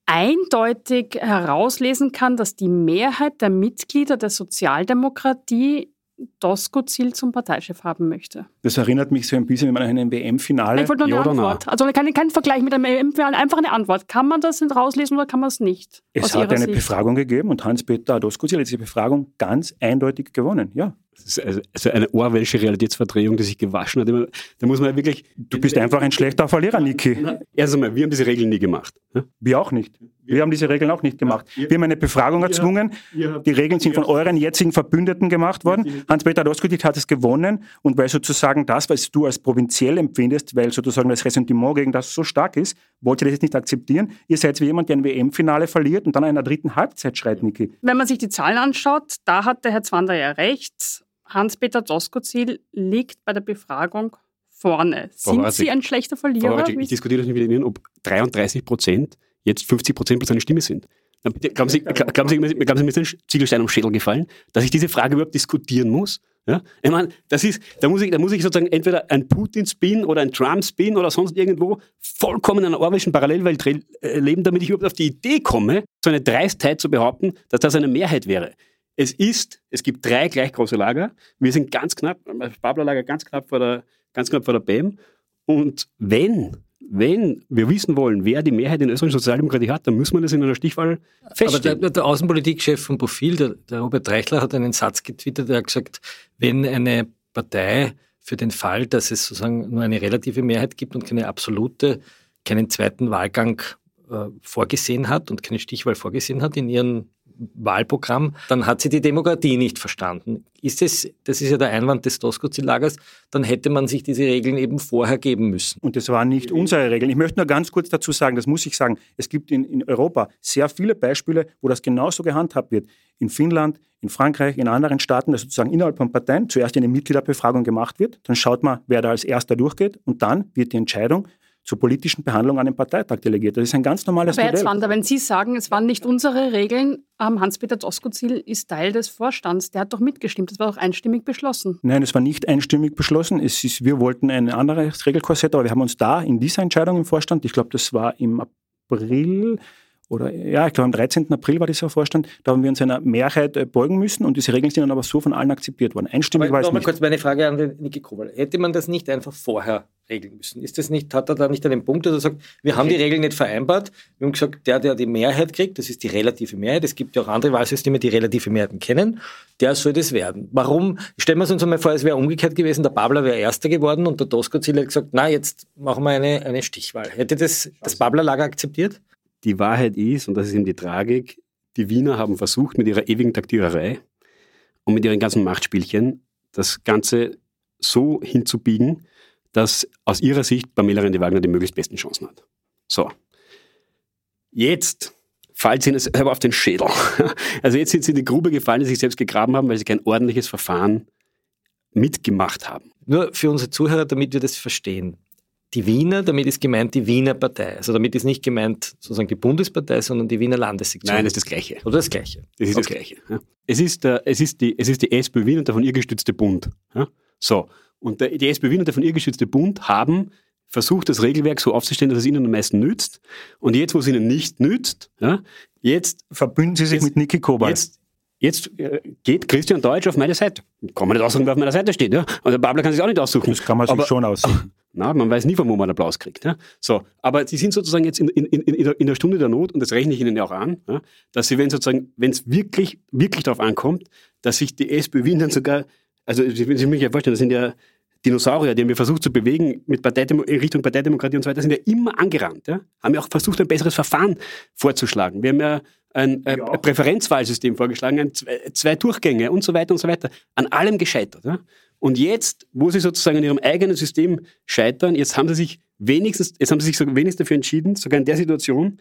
eindeutig herauslesen kann, dass die Mehrheit der Mitglieder der Sozialdemokratie Doskozil zum Parteichef haben möchte. Das erinnert mich so ein bisschen an einem WM-Finale. Ich wollte nur eine ja Antwort. Also kein, kein Vergleich mit einem WM-Finale, einfach eine Antwort. Kann man das nicht rauslesen oder kann man es nicht? Es hat eine Sicht? Befragung gegeben und Hans-Peter Doskozil hat diese Befragung ganz eindeutig gewonnen, ja. Das ist also, eine orwellsche Realitätsverdrehung, die sich gewaschen hat. Da muss man wirklich. Du bist einfach ein schlechter Verlierer, Niki. Erst einmal, wir haben diese Regeln nie gemacht. Wir auch nicht. Wir haben diese Regeln auch nicht gemacht. Wir haben eine Befragung erzwungen. Die Regeln sind von euren jetzigen Verbündeten gemacht worden. Hans-Peter Doskodit hat es gewonnen und weil sozusagen das, was du als provinziell empfindest, weil sozusagen das Ressentiment gegen das so stark ist, wollt ihr das jetzt nicht akzeptieren. Ihr seid wie jemand, der ein WM-Finale verliert und dann in einer dritten Halbzeit schreit, Niki. Wenn man sich die Zahlen anschaut, da hat der Herr Zwander ja recht. Hans-Peter Doskozil liegt bei der Befragung vorne. Sind Frau Sie ein schlechter Verlierer? Frau ich diskutiere das nicht mit Ihnen, ob 33 Prozent jetzt 50 Prozent plus seine Stimme sind. Glauben Sie, glauben, Sie, glauben Sie, mir ist ein Ziegelstein am Schädel gefallen, dass ich diese Frage überhaupt diskutieren muss? Ja? Ich meine, das ist, da muss ich, da muss ich sozusagen entweder ein Putin-Spin oder ein Trump-Spin oder sonst irgendwo vollkommen in einer orwellischen Parallelwelt äh, leben, damit ich überhaupt auf die Idee komme, so eine Dreistheit zu behaupten, dass das eine Mehrheit wäre. Es ist, es gibt drei gleich große Lager. Wir sind ganz knapp, das Babler-Lager ganz knapp vor der, ganz knapp vor der BEM. Und wenn wenn wir wissen wollen, wer die Mehrheit in österreichischen Sozialdemokratie hat, dann müssen wir das in einer Stichwahl feststellen. Aber der, der Außenpolitikchef von Profil, der, der Robert Reichler, hat einen Satz getwittert, der hat gesagt, wenn eine Partei für den Fall, dass es sozusagen nur eine relative Mehrheit gibt und keine absolute, keinen zweiten Wahlgang äh, vorgesehen hat und keine Stichwahl vorgesehen hat in ihren Wahlprogramm, dann hat sie die Demokratie nicht verstanden. Ist es, das ist ja der Einwand des Doskozil-Lagers, dann hätte man sich diese Regeln eben vorher geben müssen. Und das waren nicht unsere Regeln. Ich möchte nur ganz kurz dazu sagen, das muss ich sagen, es gibt in, in Europa sehr viele Beispiele, wo das genauso gehandhabt wird. In Finnland, in Frankreich, in anderen Staaten, dass sozusagen innerhalb von Parteien zuerst eine Mitgliederbefragung gemacht wird, dann schaut man, wer da als erster durchgeht und dann wird die Entscheidung zur politischen Behandlung an den Parteitag delegiert. Das ist ein ganz normales Aber Modell. Herr Zwander, wenn Sie sagen, es waren nicht unsere Regeln, ähm, Hans-Peter Doskozil ist Teil des Vorstands. Der hat doch mitgestimmt. Das war doch einstimmig beschlossen. Nein, es war nicht einstimmig beschlossen. Es ist, wir wollten ein anderes Regelkorsett, aber wir haben uns da in dieser Entscheidung im Vorstand, ich glaube, das war im April, oder ja, ich glaube am 13. April war dieser Vorstand, da haben wir uns einer Mehrheit äh, beugen müssen und diese Regeln sind dann aber so von allen akzeptiert worden. Einstimmig aber war es nicht. kurz meine Frage an den Niki Kowal. Hätte man das nicht einfach vorher regeln müssen? Ist das nicht, hat er da nicht einen Punkt, dass er sagt, wir haben die Regeln nicht vereinbart, wir haben gesagt, der, der die Mehrheit kriegt, das ist die relative Mehrheit, es gibt ja auch andere Wahlsysteme, die relative Mehrheiten kennen, der soll das werden. Warum? Stellen wir uns einmal vor, es wäre umgekehrt gewesen, der Babler wäre Erster geworden und der Doskozil hat gesagt, na, jetzt machen wir eine, eine Stichwahl. Hätte das das Babler-Lager akzeptiert? Die Wahrheit ist, und das ist eben die Tragik, die Wiener haben versucht, mit ihrer ewigen Taktiererei und mit ihren ganzen Machtspielchen das Ganze so hinzubiegen, dass aus ihrer Sicht Pamela Rendi-Wagner die möglichst besten Chancen hat. So. Jetzt fällt sie selber auf den Schädel. Also jetzt sind sie in die Grube gefallen, die sich selbst gegraben haben, weil sie kein ordentliches Verfahren mitgemacht haben. Nur für unsere Zuhörer, damit wir das verstehen die Wiener, damit ist gemeint die Wiener Partei. Also damit ist nicht gemeint sozusagen die Bundespartei, sondern die Wiener Landessektion. Nein, das ist das Gleiche. Oder das Gleiche. Das ist okay. das Gleiche. Ja. Es, ist der, es, ist die, es ist die SPÖ Wien und der von ihr gestützte Bund. Ja. So. Und der, die Wien und der von ihr gestützte Bund haben versucht, das Regelwerk so aufzustellen, dass es ihnen am meisten nützt. Und jetzt, wo es ihnen nicht nützt, ja, jetzt verbünden sie sich jetzt, mit Niki Kobal. Jetzt, Jetzt äh, geht Christian Deutsch auf meine Seite. Kann man nicht aussuchen, wer auf meiner Seite steht. Ja? Und der Babler kann sich auch nicht aussuchen. Das kann man sich aber, schon aussuchen. Na, man weiß nie, von wo man Applaus kriegt. Ja? So, aber sie sind sozusagen jetzt in, in, in, in der Stunde der Not, und das rechne ich Ihnen ja auch an, ja, dass sie, wenn sozusagen, wenn es wirklich, wirklich darauf ankommt, dass sich die SPÖ Wien dann sogar, also Sie müssen sich ja vorstellen, das sind ja Dinosaurier, die haben wir versucht zu bewegen mit Parteidemo in Richtung Parteidemokratie und so weiter, sind ja immer angerannt. Ja? Haben ja auch versucht, ein besseres Verfahren vorzuschlagen. Wir haben ja ein, äh, ja. Präferenzwahlsystem vorgeschlagen, ein, zwei, zwei, Durchgänge und so weiter und so weiter. An allem gescheitert. Ja? Und jetzt, wo sie sozusagen an ihrem eigenen System scheitern, jetzt haben sie sich wenigstens, jetzt haben sie sich so wenigstens dafür entschieden, sogar in der Situation,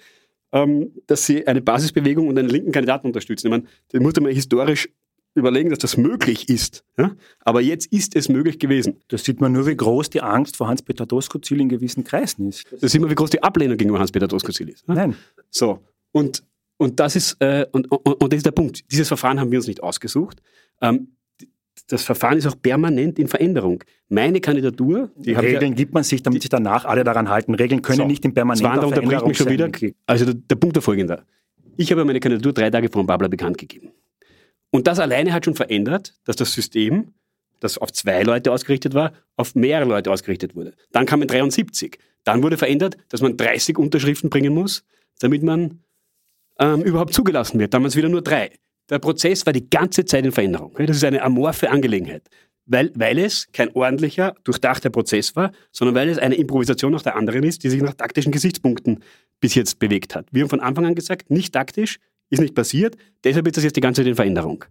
ähm, dass sie eine Basisbewegung und einen linken Kandidaten unterstützen. Ich meine, das muss man historisch überlegen, dass das möglich ist. Ja? Aber jetzt ist es möglich gewesen. Da sieht man nur, wie groß die Angst vor Hans-Peter Doskozil in gewissen Kreisen ist. Da sieht man, wie groß die Ablehnung gegenüber Hans-Peter Doskozil ist. Ja? Nein. So, und, und, das ist, äh, und, und, und das ist der Punkt. Dieses Verfahren haben wir uns nicht ausgesucht. Ähm, das Verfahren ist auch permanent in Veränderung. Meine Kandidatur, die Regeln ja, gibt man sich, damit die, sich danach alle daran halten. Regeln können so, nicht in permanenter Veränderung mich schon wieder. Also der, der Punkt der folgende. Ich habe meine Kandidatur drei Tage vor dem Babler bekannt gegeben. Und das alleine hat schon verändert, dass das System, das auf zwei Leute ausgerichtet war, auf mehrere Leute ausgerichtet wurde. Dann kamen 73. Dann wurde verändert, dass man 30 Unterschriften bringen muss, damit man ähm, überhaupt zugelassen wird. Es wieder nur drei. Der Prozess war die ganze Zeit in Veränderung. Das ist eine amorphe Angelegenheit. Weil, weil es kein ordentlicher, durchdachter Prozess war, sondern weil es eine Improvisation nach der anderen ist, die sich nach taktischen Gesichtspunkten bis jetzt bewegt hat. Wir haben von Anfang an gesagt, nicht taktisch, ist nicht passiert, deshalb ist das jetzt die ganze Zeit in Veränderung.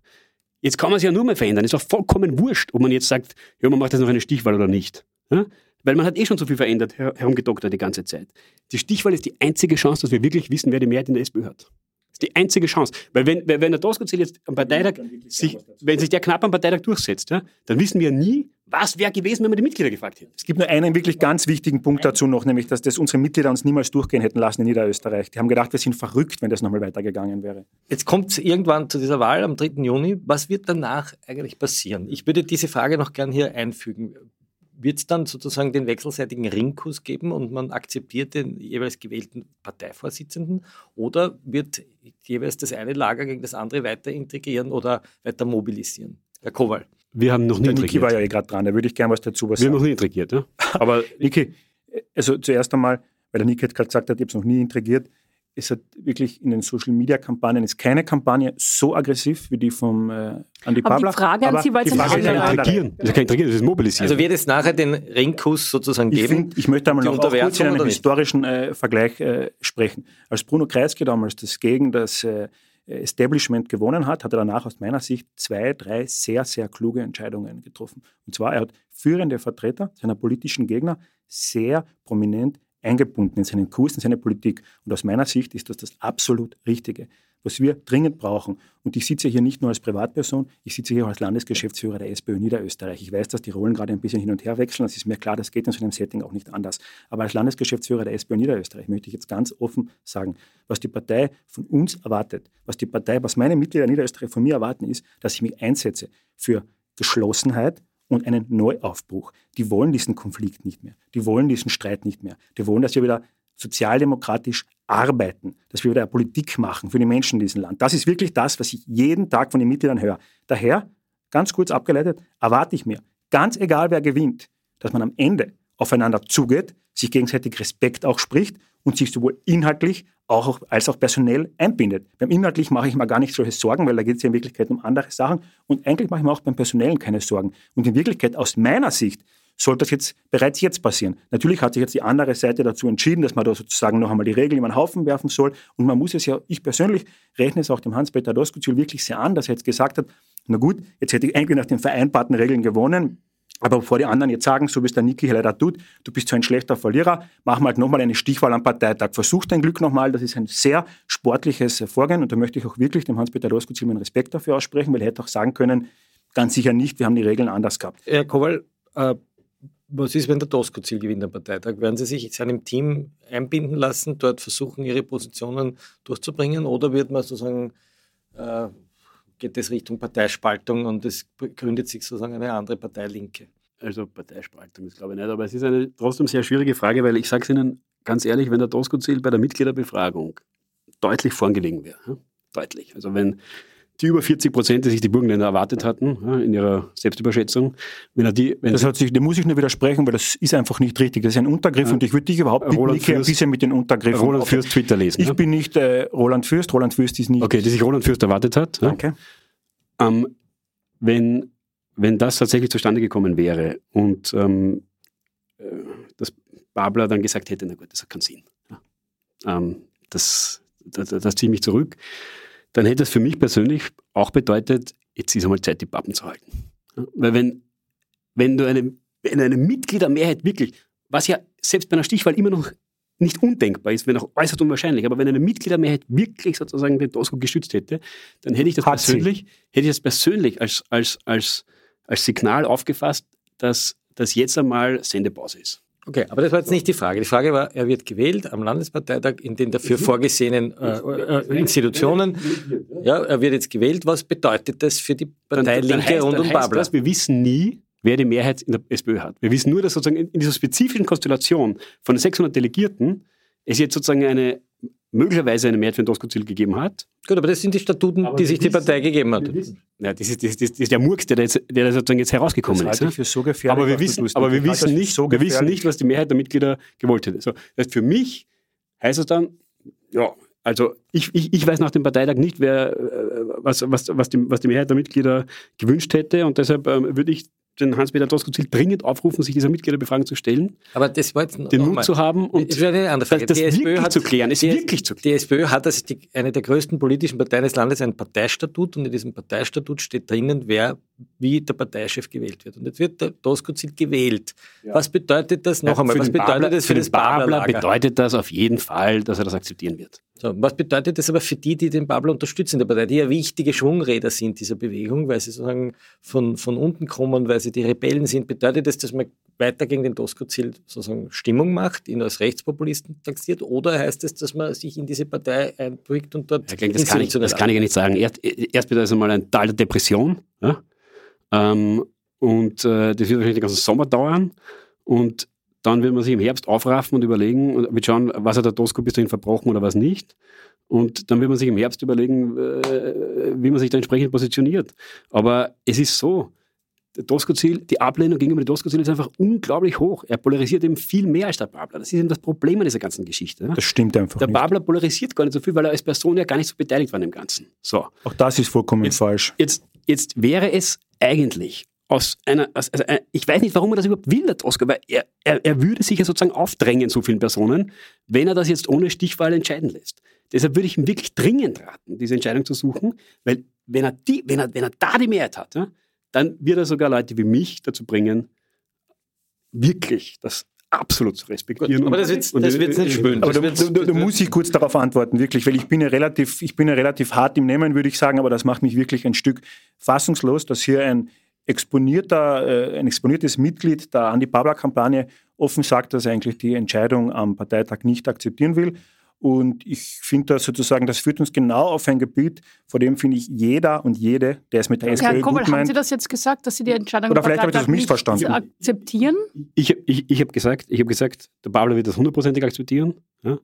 Jetzt kann man es ja nur mehr verändern. Ist auch vollkommen wurscht, ob man jetzt sagt, ja, man macht jetzt noch eine Stichwahl oder nicht. Ja? Weil man hat eh schon so viel verändert, her herumgedoktert die ganze Zeit. Die Stichwahl ist die einzige Chance, dass wir wirklich wissen, wer die Mehrheit in der SPÖ hat. Das ist die einzige Chance. Weil wenn, wenn der Doskozil jetzt am Parteitag, sich, wenn sich der knapp am Parteitag durchsetzt, ja, dann wissen wir nie, was wäre gewesen, wenn man die Mitglieder gefragt hätte? Es gibt nur einen wirklich ganz wichtigen Punkt dazu noch, nämlich, dass das unsere Mitglieder uns niemals durchgehen hätten lassen in Niederösterreich. Die haben gedacht, wir sind verrückt, wenn das nochmal weitergegangen wäre. Jetzt kommt es irgendwann zu dieser Wahl am 3. Juni. Was wird danach eigentlich passieren? Ich würde diese Frage noch gern hier einfügen. Wird es dann sozusagen den wechselseitigen Ringkuss geben und man akzeptiert den jeweils gewählten Parteivorsitzenden? Oder wird jeweils das eine Lager gegen das andere weiter integrieren oder weiter mobilisieren? Herr Kowal. Wir haben noch nie der Niki war ja eh gerade dran, da würde ich gerne was dazu was Wir haben noch nie intrigiert, ja? Aber Niki, also zuerst einmal, weil der Niki hat gerade gesagt hat, ich habe es noch nie intrigiert, es hat wirklich in den Social Media Kampagnen ist keine Kampagne so aggressiv wie die vom äh, Andi Aber Pabler. die Frage an Sie war jetzt Frage ist intrigieren. Das ist kein Intrigieren, das ist mobilisieren. Also wird es nachher den Ringkuss sozusagen geben? Ich, find, ich möchte einmal noch kurz in einem historischen äh, Vergleich äh, sprechen. Als Bruno Kreisky damals das gegen das äh, Establishment gewonnen hat, hat er danach aus meiner Sicht zwei, drei sehr, sehr kluge Entscheidungen getroffen. Und zwar, er hat führende Vertreter seiner politischen Gegner sehr prominent eingebunden in seinen Kurs, in seine Politik. Und aus meiner Sicht ist das das absolut Richtige was wir dringend brauchen. Und ich sitze hier nicht nur als Privatperson, ich sitze hier auch als Landesgeschäftsführer der SPÖ Niederösterreich. Ich weiß, dass die Rollen gerade ein bisschen hin und her wechseln. Das ist mir klar, das geht in so einem Setting auch nicht anders. Aber als Landesgeschäftsführer der SPÖ Niederösterreich möchte ich jetzt ganz offen sagen, was die Partei von uns erwartet, was die Partei, was meine Mitglieder Niederösterreich von mir erwarten, ist, dass ich mich einsetze für Geschlossenheit, und einen Neuaufbruch. Die wollen diesen Konflikt nicht mehr. Die wollen diesen Streit nicht mehr. Die wollen, dass wir wieder sozialdemokratisch arbeiten, dass wir wieder Politik machen für die Menschen in diesem Land. Das ist wirklich das, was ich jeden Tag von den Mitgliedern höre. Daher, ganz kurz abgeleitet, erwarte ich mir, ganz egal wer gewinnt, dass man am Ende aufeinander zugeht, sich gegenseitig Respekt auch spricht und sich sowohl inhaltlich auch, als auch personell einbindet. Beim Inhaltlich mache ich mir gar nicht solche Sorgen, weil da geht es ja in Wirklichkeit um andere Sachen. Und eigentlich mache ich mir auch beim Personellen keine Sorgen. Und in Wirklichkeit aus meiner Sicht soll das jetzt bereits jetzt passieren. Natürlich hat sich jetzt die andere Seite dazu entschieden, dass man da sozusagen noch einmal die Regeln über den Haufen werfen soll. Und man muss es ja, ich persönlich rechne es auch dem Hans-Peter Doskozil wirklich sehr an, dass er jetzt gesagt hat, na gut, jetzt hätte ich eigentlich nach den vereinbarten Regeln gewonnen. Aber bevor die anderen jetzt sagen, so wie es der Niki leider tut, du bist so ein schlechter Verlierer, machen wir halt nochmal eine Stichwahl am Parteitag. Versuch dein Glück nochmal. Das ist ein sehr sportliches Vorgehen. Und da möchte ich auch wirklich dem Hans-Peter Doskozil meinen Respekt dafür aussprechen, weil er hätte auch sagen können, ganz sicher nicht, wir haben die Regeln anders gehabt. Herr Kowal, äh, was ist, wenn der Tosco-Ziel gewinnt am Parteitag? Werden Sie sich seinem Team einbinden lassen, dort versuchen, Ihre Positionen durchzubringen? Oder wird man sozusagen, äh, geht es Richtung Parteispaltung und es gründet sich sozusagen eine andere Partei Linke? Also Parteispaltung, das glaube ich nicht. Aber es ist eine trotzdem sehr schwierige Frage, weil ich sage es Ihnen ganz ehrlich, wenn der Tosco-Ziel bei der Mitgliederbefragung deutlich vorgelegen wäre, deutlich. Also wenn die über 40 Prozent, die sich die Burgenländer erwartet hatten ja, in ihrer Selbstüberschätzung. Wenn er die, wenn das hat sich, dem muss ich nur widersprechen, weil das ist einfach nicht richtig. Das ist ein Untergriff ja. und ich würde dich überhaupt nicht Roland Fürst, ein bisschen mit den Untergriffen. Roland Fürst Twitter lesen. Ich ja? bin nicht äh, Roland Fürst, Roland Fürst ist nicht. Okay, die sich Roland Fürst erwartet hat. Danke. Ähm, wenn, wenn das tatsächlich zustande gekommen wäre und ähm, äh, das Babler dann gesagt hätte, na gut, das hat keinen Sinn. Ähm, das, das, das ziehe ich mich zurück dann hätte es für mich persönlich auch bedeutet, jetzt ist einmal Zeit, die Pappen zu halten. Weil wenn, wenn du eine, wenn eine Mitgliedermehrheit wirklich, was ja selbst bei einer Stichwahl immer noch nicht undenkbar ist, wenn auch äußerst unwahrscheinlich, aber wenn eine Mitgliedermehrheit wirklich sozusagen den DOSCO gestützt hätte, dann hätte ich das Hat persönlich, sie. hätte ich das persönlich als, als, als, als Signal aufgefasst, dass das jetzt einmal Sendepause ist. Okay, aber das war jetzt nicht die Frage. Die Frage war, er wird gewählt am Landesparteitag in den dafür vorgesehenen äh, äh, Institutionen. Ja, er wird jetzt gewählt. Was bedeutet das für die Partei dann, dann Linke heißt, und um Babler? Das, wir wissen nie, wer die Mehrheit in der SPÖ hat. Wir wissen nur, dass sozusagen in dieser spezifischen Konstellation von den 600 Delegierten es jetzt sozusagen eine möglicherweise eine Mehrheit für ein Doskozil gegeben hat. Gut, aber das sind die Statuten, aber die sich die Partei gegeben hat. Ja, das ist, das, das ist der Murks, der, jetzt, der sozusagen jetzt herausgekommen das ist. Für so aber wir wissen, aber wir wissen, nicht, so wir wissen nicht, was die Mehrheit der Mitglieder gewollt hätte. So, das heißt, für mich heißt es dann, ja, also ich, ich, ich weiß nach dem Parteitag nicht, wer, äh, was, was, was, die, was die Mehrheit der Mitglieder gewünscht hätte und deshalb ähm, würde ich den Hans-Peter Doskozil dringend aufrufen, sich dieser Mitgliederbefragung zu stellen. Aber das war jetzt den Mut zu haben und das, das, wirklich hat, zu klären. Es die, wirklich zu klären. Die SPÖ hat als die, eine der größten politischen Parteien des Landes ein Parteistatut und in diesem Parteistatut steht drinnen, wer wie der Parteichef gewählt wird. Und jetzt wird der Doskozil gewählt. Ja. Was bedeutet das noch ja, einmal? Was bedeutet Babler, das für, für das Babler? bedeutet das auf jeden Fall, dass er das akzeptieren wird. So, was bedeutet das aber für die, die den Babler unterstützen in der Partei, die ja wichtige Schwungräder sind dieser Bewegung, weil sie sozusagen von, von unten kommen, weil sie die Rebellen sind? Bedeutet das, dass man weiter gegen den Doskozil sozusagen Stimmung macht, ihn als Rechtspopulisten taxiert, oder heißt es, das, dass man sich in diese Partei einbringt und dort... Ja, das, kann ich, das kann ich ja nicht sagen. Erst, erst bedeutet es einmal ein Teil der Depression, ja? ähm, und äh, das wird wahrscheinlich den ganzen Sommer dauern und dann wird man sich im Herbst aufraffen und überlegen und wird schauen, was hat der Tosco bis dahin verbrochen oder was nicht. Und dann wird man sich im Herbst überlegen, äh, wie man sich da entsprechend positioniert. Aber es ist so, der Tosco-Ziel, die Ablehnung gegenüber dem Tosco-Ziel ist einfach unglaublich hoch. Er polarisiert eben viel mehr als der Babler. Das ist eben das Problem an dieser ganzen Geschichte. Das stimmt einfach Der nicht. Babler polarisiert gar nicht so viel, weil er als Person ja gar nicht so beteiligt war an dem Ganzen. So. Auch das ist vollkommen jetzt, falsch. Jetzt, jetzt wäre es eigentlich aus einer, aus, also äh, ich weiß nicht, warum er das überhaupt will, der Tosca, weil er, er, er würde sich ja sozusagen aufdrängen, so vielen Personen, wenn er das jetzt ohne Stichwahl entscheiden lässt. Deshalb würde ich ihm wirklich dringend raten, diese Entscheidung zu suchen, weil wenn er, die, wenn er, wenn er da die Mehrheit hat, ja, dann wird er sogar Leute wie mich dazu bringen, wirklich das absolut zu respektieren. Gut, aber das wird das wird's nicht spüren. Aber da, da, da, muss ich kurz darauf antworten, wirklich, weil ich bin ja relativ, ich bin ja relativ hart im Nehmen, würde ich sagen, aber das macht mich wirklich ein Stück fassungslos, dass hier ein exponierter, äh, ein exponiertes Mitglied der Anti-Babler-Kampagne offen sagt, dass er eigentlich die Entscheidung am Parteitag nicht akzeptieren will. Und ich finde das sozusagen, das führt uns genau auf ein Gebiet, vor dem finde ich jeder und jede, der es mit der SPÖ Herr Kommel, gut meint. Haben Sie das jetzt gesagt, dass Sie die Entscheidung Oder vielleicht habe ich das missverstanden. akzeptieren? Ich, ich, ich habe gesagt, hab gesagt, der Babler wird das hundertprozentig akzeptieren. Ja.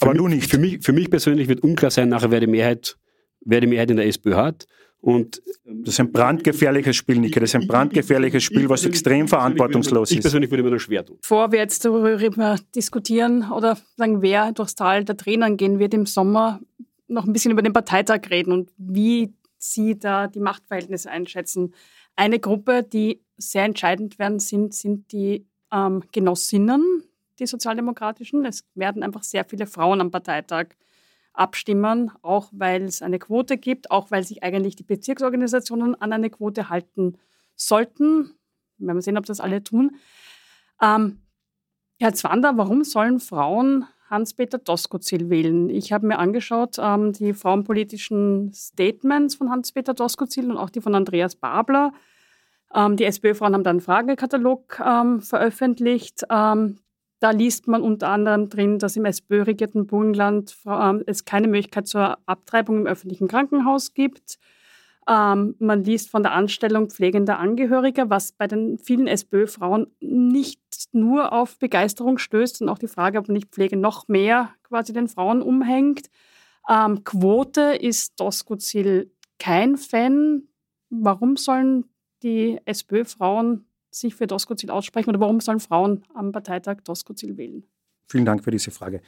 Aber mich, du nicht. Für mich, für mich persönlich wird unklar sein, nachher wer die Mehrheit, wer die Mehrheit in der SPÖ hat. Und das ist ein brandgefährliches Spiel, Nike. Das ist ein brandgefährliches Spiel, was extrem verantwortungslos ist. Ich persönlich würde mir nur schwer tun. Bevor wir jetzt darüber diskutieren oder sagen, wer durchs Tal der Tränen gehen wird im Sommer, noch ein bisschen über den Parteitag reden und wie Sie da die Machtverhältnisse einschätzen. Eine Gruppe, die sehr entscheidend werden, sind, sind die ähm, Genossinnen, die sozialdemokratischen. Es werden einfach sehr viele Frauen am Parteitag abstimmen, auch weil es eine Quote gibt, auch weil sich eigentlich die Bezirksorganisationen an eine Quote halten sollten. Wir werden sehen, ob das alle tun. Ähm, Herr Zwander, warum sollen Frauen Hans-Peter Doskozil wählen? Ich habe mir angeschaut, ähm, die frauenpolitischen Statements von Hans-Peter Doskozil und auch die von Andreas Babler. Ähm, die SPÖ-Frauen haben da einen Fragekatalog ähm, veröffentlicht. Da liest man unter anderem drin, dass im SPÖ-regierten Burgenland es keine Möglichkeit zur Abtreibung im öffentlichen Krankenhaus gibt. Ähm, man liest von der Anstellung pflegender Angehöriger, was bei den vielen SPÖ-Frauen nicht nur auf Begeisterung stößt und auch die Frage, ob nicht Pflege noch mehr quasi den Frauen umhängt. Ähm, Quote ist Doskozil kein Fan. Warum sollen die SPÖ-Frauen sich für Doskozil aussprechen oder warum sollen Frauen am Parteitag Doskozil wählen? Vielen Dank für diese Frage.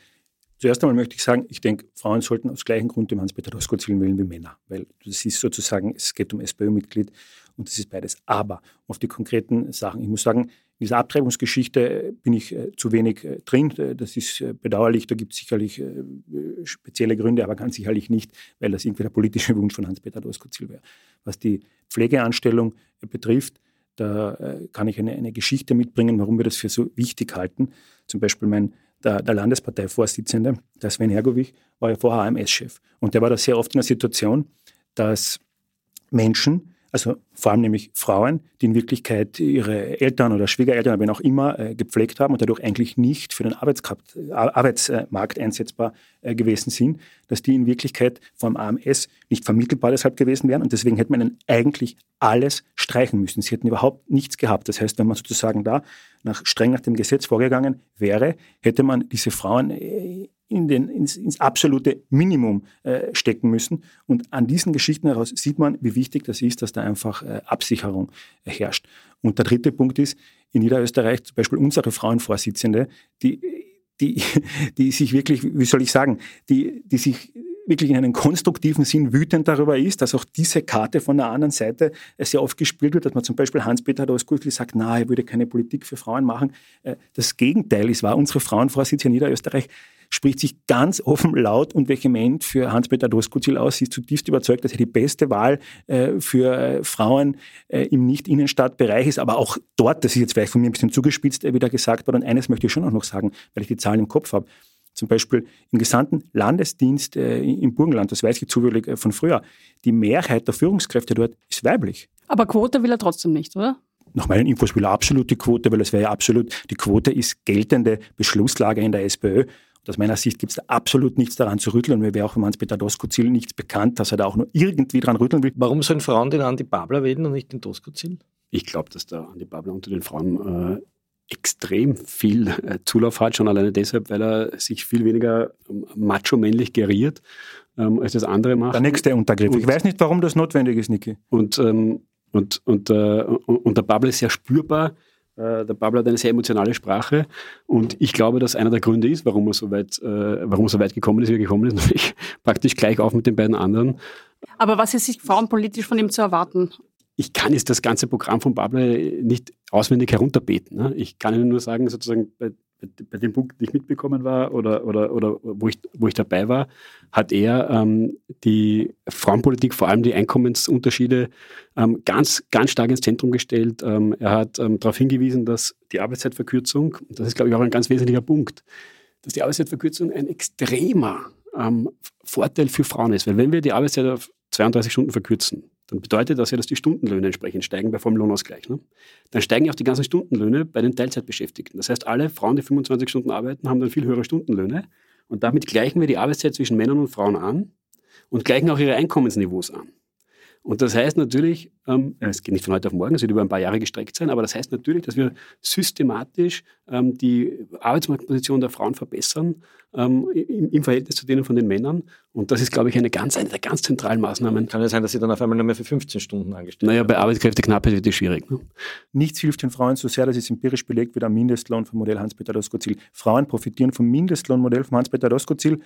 Zuerst einmal möchte ich sagen, ich denke, Frauen sollten aus gleichem Grund dem Hans-Peter Doskozil wählen wie Männer, weil das ist sozusagen, es geht um SPÖ-Mitglied und das ist beides. Aber auf die konkreten Sachen, ich muss sagen, in dieser Abtreibungsgeschichte bin ich äh, zu wenig äh, drin. Äh, das ist äh, bedauerlich, da gibt es sicherlich äh, spezielle Gründe, aber ganz sicherlich nicht, weil das irgendwie der politische Wunsch von Hans-Peter Doskozil wäre. Was die Pflegeanstellung äh, betrifft, da äh, kann ich eine, eine Geschichte mitbringen, warum wir das für so wichtig halten. Zum Beispiel mein der, der Landesparteivorsitzende, der Sven Hergovich, war ja vorher AMS-Chef. Und der war da sehr oft in der Situation, dass Menschen, also vor allem nämlich Frauen, die in Wirklichkeit ihre Eltern oder Schwiegereltern, aber auch immer, äh, gepflegt haben und dadurch eigentlich nicht für den äh, Arbeitsmarkt einsetzbar äh, gewesen sind, dass die in Wirklichkeit vom AMS nicht vermittelbar deshalb gewesen wären und deswegen hätte man ihnen eigentlich alles streichen müssen. Sie hätten überhaupt nichts gehabt. Das heißt, wenn man sozusagen da nach, streng nach dem Gesetz vorgegangen wäre, hätte man diese Frauen in den, ins, ins absolute Minimum äh, stecken müssen. Und an diesen Geschichten heraus sieht man, wie wichtig das ist, dass da einfach äh, Absicherung herrscht. Und der dritte Punkt ist, in Niederösterreich zum Beispiel unsere Frauenvorsitzende, die, die, die sich wirklich, wie soll ich sagen, die, die sich wirklich in einem konstruktiven Sinn wütend darüber ist, dass auch diese Karte von der anderen Seite sehr oft gespielt wird, dass man zum Beispiel Hans-Peter Doskurtli sagt, na, er würde keine Politik für Frauen machen. Äh, das Gegenteil ist wahr. Unsere Frauenvorsitzende in Niederösterreich spricht sich ganz offen, laut und vehement für Hans-Peter Doskozil aus. Sie ist zutiefst überzeugt, dass er die beste Wahl äh, für äh, Frauen äh, im Nicht-Innenstadtbereich ist. Aber auch dort, das ist jetzt vielleicht von mir ein bisschen zugespitzt äh, wieder gesagt worden, und eines möchte ich schon auch noch sagen, weil ich die Zahlen im Kopf habe. Zum Beispiel im gesamten Landesdienst äh, im Burgenland, das weiß ich zufällig äh, von früher, die Mehrheit der Führungskräfte dort ist weiblich. Aber Quote will er trotzdem nicht, oder? Nach meinen Infos will er absolut die Quote, weil es wäre ja absolut, die Quote ist geltende Beschlusslage in der SPÖ. Und aus meiner Sicht gibt es da absolut nichts daran zu rütteln. Und mir wäre auch von Hans-Peter Doskozil nichts bekannt, dass er da auch nur irgendwie dran rütteln will. Warum sollen Frauen den Andi Babler wählen und nicht den Doskozil? Ich glaube, dass der Andi Babler unter den Frauen äh, extrem viel äh, Zulauf hat, schon alleine deshalb, weil er sich viel weniger ähm, macho-männlich geriert, ähm, als das andere macht. Der nächste Untergriff. Und, ich weiß nicht, warum das notwendig ist, Niki. Und, ähm, und, und, äh, und der Babler ist sehr spürbar äh, der Pablo hat eine sehr emotionale Sprache und ich glaube, dass einer der Gründe ist, warum er so weit, äh, warum er so weit gekommen ist, wie er gekommen ist, nämlich praktisch gleich auf mit den beiden anderen. Aber was ist sich frauenpolitisch von ihm zu erwarten? Ich kann jetzt das ganze Programm von Pablo nicht auswendig herunterbeten. Ne? Ich kann Ihnen nur sagen, sozusagen bei bei dem Punkt, den ich mitbekommen war oder, oder, oder wo, ich, wo ich dabei war, hat er ähm, die Frauenpolitik, vor allem die Einkommensunterschiede, ähm, ganz, ganz stark ins Zentrum gestellt. Ähm, er hat ähm, darauf hingewiesen, dass die Arbeitszeitverkürzung, das ist, glaube ich, auch ein ganz wesentlicher Punkt, dass die Arbeitszeitverkürzung ein extremer ähm, Vorteil für Frauen ist. Weil wenn wir die Arbeitszeit auf 32 Stunden verkürzen, dann bedeutet das ja, dass die Stundenlöhne entsprechend steigen bei vollem Lohnausgleich. Ne? Dann steigen auch die ganzen Stundenlöhne bei den Teilzeitbeschäftigten. Das heißt, alle Frauen, die 25 Stunden arbeiten, haben dann viel höhere Stundenlöhne. Und damit gleichen wir die Arbeitszeit zwischen Männern und Frauen an und gleichen auch ihre Einkommensniveaus an. Und das heißt natürlich, ähm, es geht nicht von heute auf morgen, es wird über ein paar Jahre gestreckt sein, aber das heißt natürlich, dass wir systematisch ähm, die Arbeitsmarktposition der Frauen verbessern ähm, im, im, Verhältnis zu denen von den Männern. Und das ist, glaube ich, eine, ganz, eine der ganz zentralen Maßnahmen. Kann ja sein, dass sie dann auf einmal nur mehr für 15 Stunden angestellt Naja, bei Arbeitskräfteknappheit wird es schwierig. Ne? Nichts hilft den Frauen so sehr, dass es empirisch belegt wird am Mindestlohn vom Modell Hans-Peter Doskozil. Frauen profitieren vom Mindestlohnmodell von Hans-Peter Doskozil,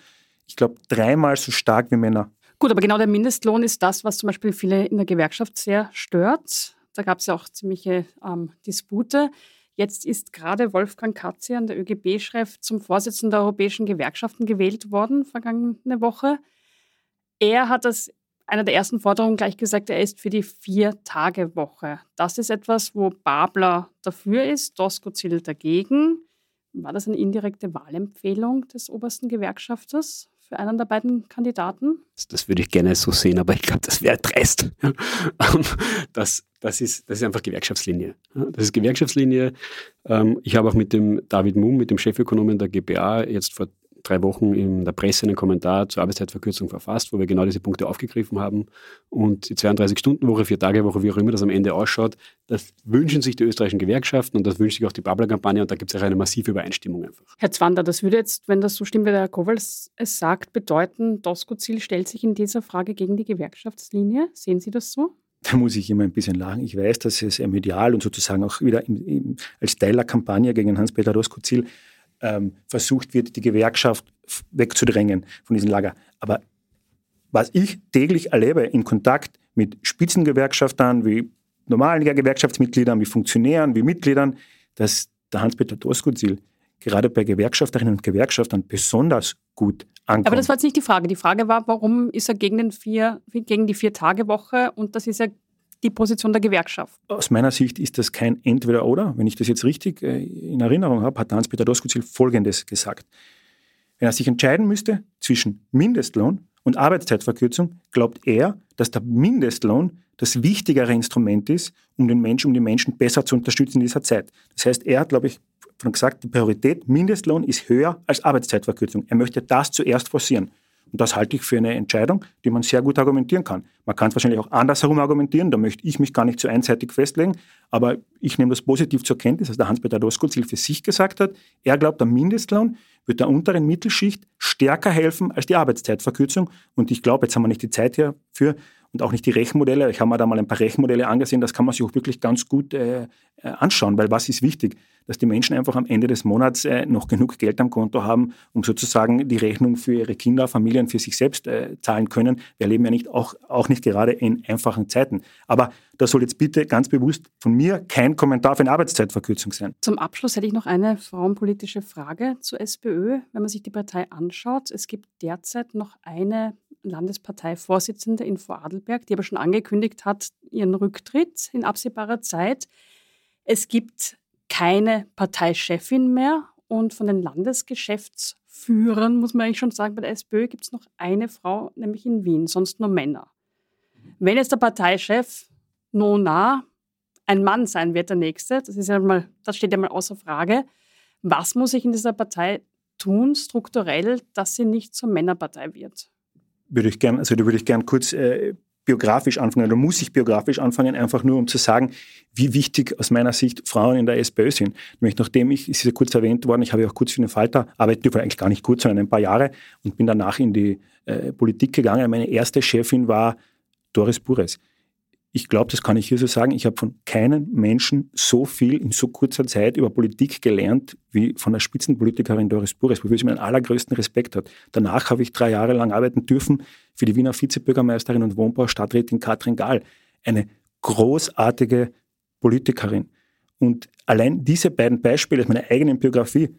ich glaube, dreimal so stark wie Männer. Gut, aber genau der Mindestlohn ist das, was zum Beispiel viele in der Gewerkschaft sehr stört. Da gab es ja auch ziemliche ähm, Dispute. Jetzt ist gerade Wolfgang Katzian, der ÖGB-Chef, zum Vorsitzenden der Europäischen Gewerkschaften gewählt worden, vergangene Woche. Er hat das einer der ersten Forderungen gleich gesagt, er ist für die Vier-Tage-Woche. Das ist etwas, wo Babler dafür ist, Doskozil dagegen. War das eine indirekte Wahlempfehlung des obersten Gewerkschafters? Für einen der beiden Kandidaten? Das würde ich gerne so sehen, aber ich glaube, das wäre dreist. Das, das, ist, das ist einfach Gewerkschaftslinie. Das ist Gewerkschaftslinie. Ähm, ich habe auch mit dem David Mumm, mit dem Chefökonomen der GBA, jetzt vor drei Wochen in der Presse einen Kommentar zur Arbeitszeitverkürzung verfasst, wo wir genau diese Punkte aufgegriffen haben. Und die 32-Stunden-Woche, Vier-Tage-Woche, wie auch immer das am Ende ausschaut, das wünschen sich die österreichischen Gewerkschaften und das wünscht sich auch die Babler-Kampagne und da gibt es auch eine massive Übereinstimmung einfach. Herr Zwander, das würde jetzt, wenn das so stimmt, wie der Herr Kowal es sagt, bedeuten, Doskozil stellt sich in dieser Frage gegen die Gewerkschaftslinie. Sehen Sie das so? da muss ich immer ein bisschen lachen. Ich weiß, dass es medial und sozusagen auch wieder im, im, als Teil der Kampagne gegen Hans-Peter Doskozil ähm, versucht wird, die Gewerkschaft wegzudrängen von diesem Lager. Aber was ich täglich erlebe in Kontakt mit Spitzengewerkschaftern, wie normalen Gewerkschaftsmitgliedern, wie Funktionären, wie Mitgliedern, dass der Hans-Peter Doskozil gerade bei Gewerkschafterinnen und Gewerkschaftern besonders gut ankommt. Aber das war jetzt nicht die Frage. Die Frage war, warum ist er gegen, den vier, gegen die Vier-Tage-Woche und das ist ja die Position der Gewerkschaft? Aus meiner Sicht ist das kein Entweder-Oder. Wenn ich das jetzt richtig äh, in Erinnerung habe, hat Hans-Peter Doskozil Folgendes gesagt. Wenn er sich entscheiden müsste zwischen Mindestlohn und Arbeitszeitverkürzung, glaubt er, dass der Mindestlohn das wichtigere Instrument ist, um den Menschen, um die Menschen besser zu unterstützen in dieser Zeit. Das heißt, er hat, glaube ich, gesagt, die Priorität Mindestlohn ist höher als Arbeitszeitverkürzung. Er möchte das zuerst forcieren. Und das halte ich für eine Entscheidung, die man sehr gut argumentieren kann. Man kann es wahrscheinlich auch andersherum argumentieren, da möchte ich mich gar nicht zu einseitig festlegen, aber ich nehme das positiv zur Kenntnis, was der Hans-Peter Doskozil für sich gesagt hat. Er glaubt, der Mindestlohn wird der unteren Mittelschicht stärker helfen als die Arbeitszeitverkürzung. Und ich glaube, jetzt haben wir nicht die Zeit hierfür, und auch nicht die Rechenmodelle. Ich habe mir da mal ein paar Rechenmodelle angesehen, das kann man sich auch wirklich ganz gut äh, äh, anschauen, weil was ist wichtig? Dass die Menschen einfach am Ende des Monats äh, noch genug Geld am Konto haben, um sozusagen die Rechnung für ihre Kinder, Familien, für sich selbst äh, zahlen können. Wir leben ja nicht auch, auch nicht gerade in einfachen Zeiten. Aber das soll jetzt bitte ganz bewusst von mir kein Kommentar für eine Arbeitszeitverkürzung sein. Zum Abschluss hätte ich noch eine frauenpolitische Frage zur SPÖ. Wenn man sich die Partei anschaut, es gibt derzeit noch eine Landesparteivorsitzende in Vorarlberg, die aber schon angekündigt hat, ihren Rücktritt in absehbarer Zeit. Es gibt keine Parteichefin mehr und von den Landesgeschäftsführern, muss man eigentlich schon sagen, bei der SPÖ gibt es noch eine Frau, nämlich in Wien, sonst nur Männer. Wenn jetzt der Parteichef Nona ein Mann sein wird, der nächste, das, ist ja mal, das steht ja mal außer Frage, was muss ich in dieser Partei tun, strukturell, dass sie nicht zur Männerpartei wird? Würde ich gern, also da würde ich gern kurz äh, biografisch anfangen, oder muss ich biografisch anfangen, einfach nur um zu sagen, wie wichtig aus meiner Sicht Frauen in der SPÖ sind. Nämlich nachdem ich, es ist ja kurz erwähnt worden, ich habe ja auch kurz für den Falter arbeitet, dürfen eigentlich gar nicht kurz, sondern ein paar Jahre und bin danach in die äh, Politik gegangen. Meine erste Chefin war Doris Bures ich glaube, das kann ich hier so sagen, ich habe von keinem Menschen so viel in so kurzer Zeit über Politik gelernt wie von der Spitzenpolitikerin Doris Bures, wofür sie meinen allergrößten Respekt hat. Danach habe ich drei Jahre lang arbeiten dürfen für die Wiener Vizebürgermeisterin und Wohnbau-Stadträtin Katrin Gahl. Eine großartige Politikerin. Und allein diese beiden Beispiele aus meiner eigenen Biografie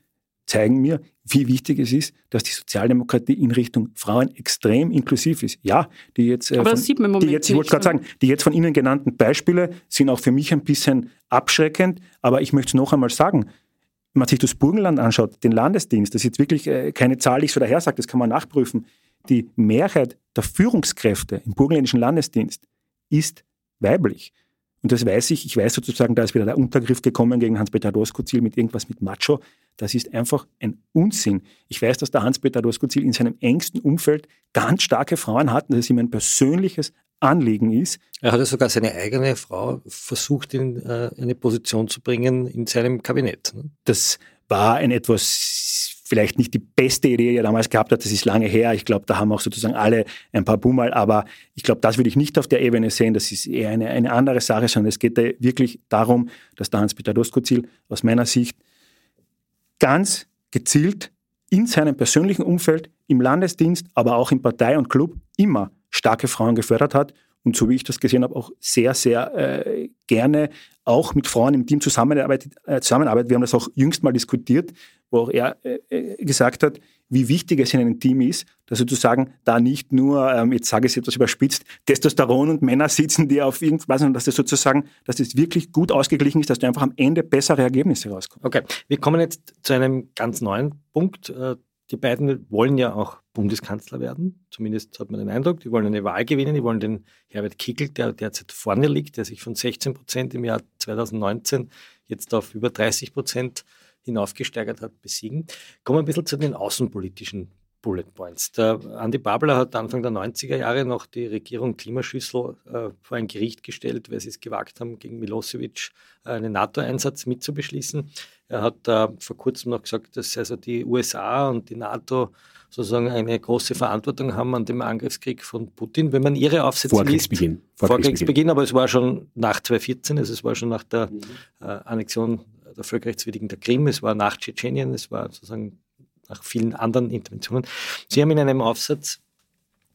zeigen mir, wie wichtig es ist, dass die Sozialdemokratie in Richtung Frauen extrem inklusiv ist. Ja, die jetzt, äh, von, sieht man im Moment die jetzt, ich wollte gerade sagen, die jetzt von Ihnen genannten Beispiele sind auch für mich ein bisschen abschreckend, aber ich möchte es noch einmal sagen, wenn man sich das Burgenland anschaut, den Landesdienst, das ist jetzt wirklich äh, keine Zahl, die ich so daher sage, das kann man nachprüfen, die Mehrheit der Führungskräfte im burgenländischen Landesdienst ist weiblich. Und das weiß ich. Ich weiß sozusagen, da ist wieder der Untergriff gekommen gegen Hans-Peter Doskozil mit irgendwas mit Macho. Das ist einfach ein Unsinn. Ich weiß, dass der Hans-Peter Doskozil in seinem engsten Umfeld ganz starke Frauen hat und dass es ihm ein persönliches Anliegen ist. Er hatte sogar seine eigene Frau versucht, in äh, eine Position zu bringen in seinem Kabinett. Ne? Das war ein etwas vielleicht nicht die beste Idee, die er damals gehabt hat. Das ist lange her. Ich glaube, da haben auch sozusagen alle ein paar Bummal. Aber ich glaube, das würde ich nicht auf der Ebene sehen. Das ist eher eine, eine andere Sache, sondern es geht da wirklich darum, dass der Hans-Peter Doskozil aus meiner Sicht ganz gezielt in seinem persönlichen Umfeld, im Landesdienst, aber auch im Partei und Club immer starke Frauen gefördert hat und so wie ich das gesehen habe, auch sehr, sehr äh, gerne auch mit Frauen im Team zusammenarbeitet, äh, zusammenarbeitet. Wir haben das auch jüngst mal diskutiert, wo auch er äh, äh, gesagt hat, wie wichtig es in einem Team ist, dass sozusagen da nicht nur, ähm, jetzt sage ich es etwas überspitzt, Testosteron und Männer sitzen, die auf irgendwas, sondern dass das sozusagen, dass das wirklich gut ausgeglichen ist, dass du einfach am Ende bessere Ergebnisse rauskommst. Okay, wir kommen jetzt zu einem ganz neuen Punkt. Äh, die beiden wollen ja auch Bundeskanzler werden, zumindest hat man den Eindruck. Die wollen eine Wahl gewinnen, die wollen den Herbert Kickl, der derzeit vorne liegt, der sich von 16 Prozent im Jahr 2019 jetzt auf über 30 Prozent hinaufgesteigert hat, besiegen. Kommen wir ein bisschen zu den außenpolitischen Bullet Points. Der Andi Babler hat Anfang der 90er Jahre noch die Regierung Klimaschüssel äh, vor ein Gericht gestellt, weil sie es gewagt haben, gegen Milosevic äh, einen NATO-Einsatz mitzubeschließen. Er hat äh, vor kurzem noch gesagt, dass also die USA und die NATO sozusagen eine große Verantwortung haben an dem Angriffskrieg von Putin. Wenn man ihre Aufsätze Vorkriegsbeginn. liest, Vorkriegsbeginn. Vorkriegsbeginn, aber es war schon nach 2014, also es war schon nach der äh, Annexion der völkerrechtswidrigen der Krim, es war nach Tschetschenien, es war sozusagen nach vielen anderen Interventionen. Sie haben in einem Aufsatz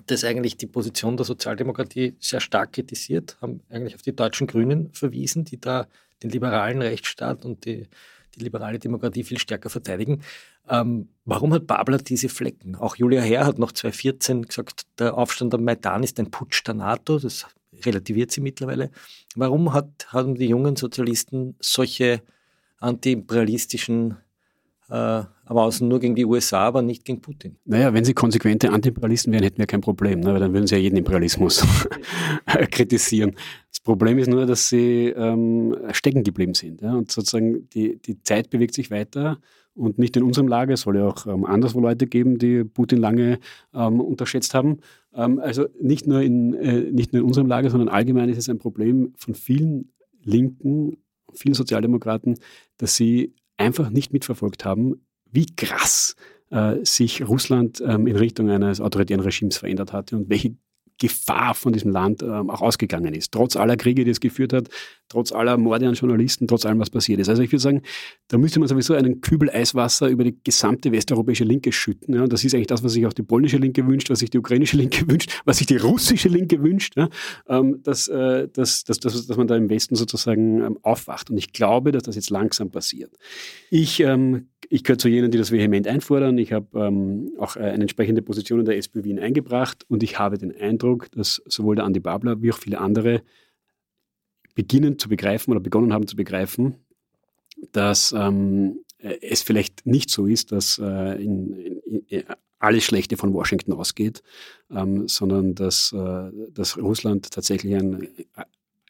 das eigentlich die Position der Sozialdemokratie sehr stark kritisiert, haben eigentlich auf die deutschen Grünen verwiesen, die da den liberalen Rechtsstaat und die, die liberale Demokratie viel stärker verteidigen. Ähm, warum hat Babler diese Flecken? Auch Julia Herr hat noch 2014 gesagt, der Aufstand am Maidan ist ein Putsch der NATO. Das relativiert sie mittlerweile. Warum hat, haben die jungen Sozialisten solche antiimperialistischen äh, aber außen nur gegen die USA, aber nicht gegen Putin. Naja, wenn sie konsequente Antiimperialisten wären, hätten wir kein Problem, ne? weil dann würden sie ja jeden Imperialismus kritisieren. Das Problem ist nur, dass sie ähm, stecken geblieben sind. Ja? Und sozusagen die, die Zeit bewegt sich weiter und nicht in unserem Lager. Es soll ja auch ähm, anderswo Leute geben, die Putin lange ähm, unterschätzt haben. Ähm, also nicht nur, in, äh, nicht nur in unserem Lager, sondern allgemein ist es ein Problem von vielen Linken, vielen Sozialdemokraten, dass sie einfach nicht mitverfolgt haben, wie krass äh, sich Russland ähm, in Richtung eines autoritären Regimes verändert hatte und welche Gefahr von diesem Land ähm, auch ausgegangen ist. Trotz aller Kriege, die es geführt hat, trotz aller Morde an Journalisten, trotz allem, was passiert ist. Also ich würde sagen, da müsste man sowieso einen Kübel Eiswasser über die gesamte westeuropäische Linke schütten. Ja. Und das ist eigentlich das, was sich auch die polnische Linke wünscht, was sich die ukrainische Linke wünscht, was sich die russische Linke wünscht, ja. ähm, dass, äh, dass, dass, dass, dass man da im Westen sozusagen ähm, aufwacht. Und ich glaube, dass das jetzt langsam passiert. Ich, ähm, ich gehöre zu jenen, die das vehement einfordern. Ich habe ähm, auch äh, eine entsprechende Position in der SPÖ Wien eingebracht und ich habe den Eindruck, dass sowohl der Andi Babler wie auch viele andere beginnen zu begreifen oder begonnen haben zu begreifen, dass ähm, es vielleicht nicht so ist, dass äh, in, in, in alles Schlechte von Washington ausgeht, ähm, sondern dass, äh, dass Russland tatsächlich ein äh,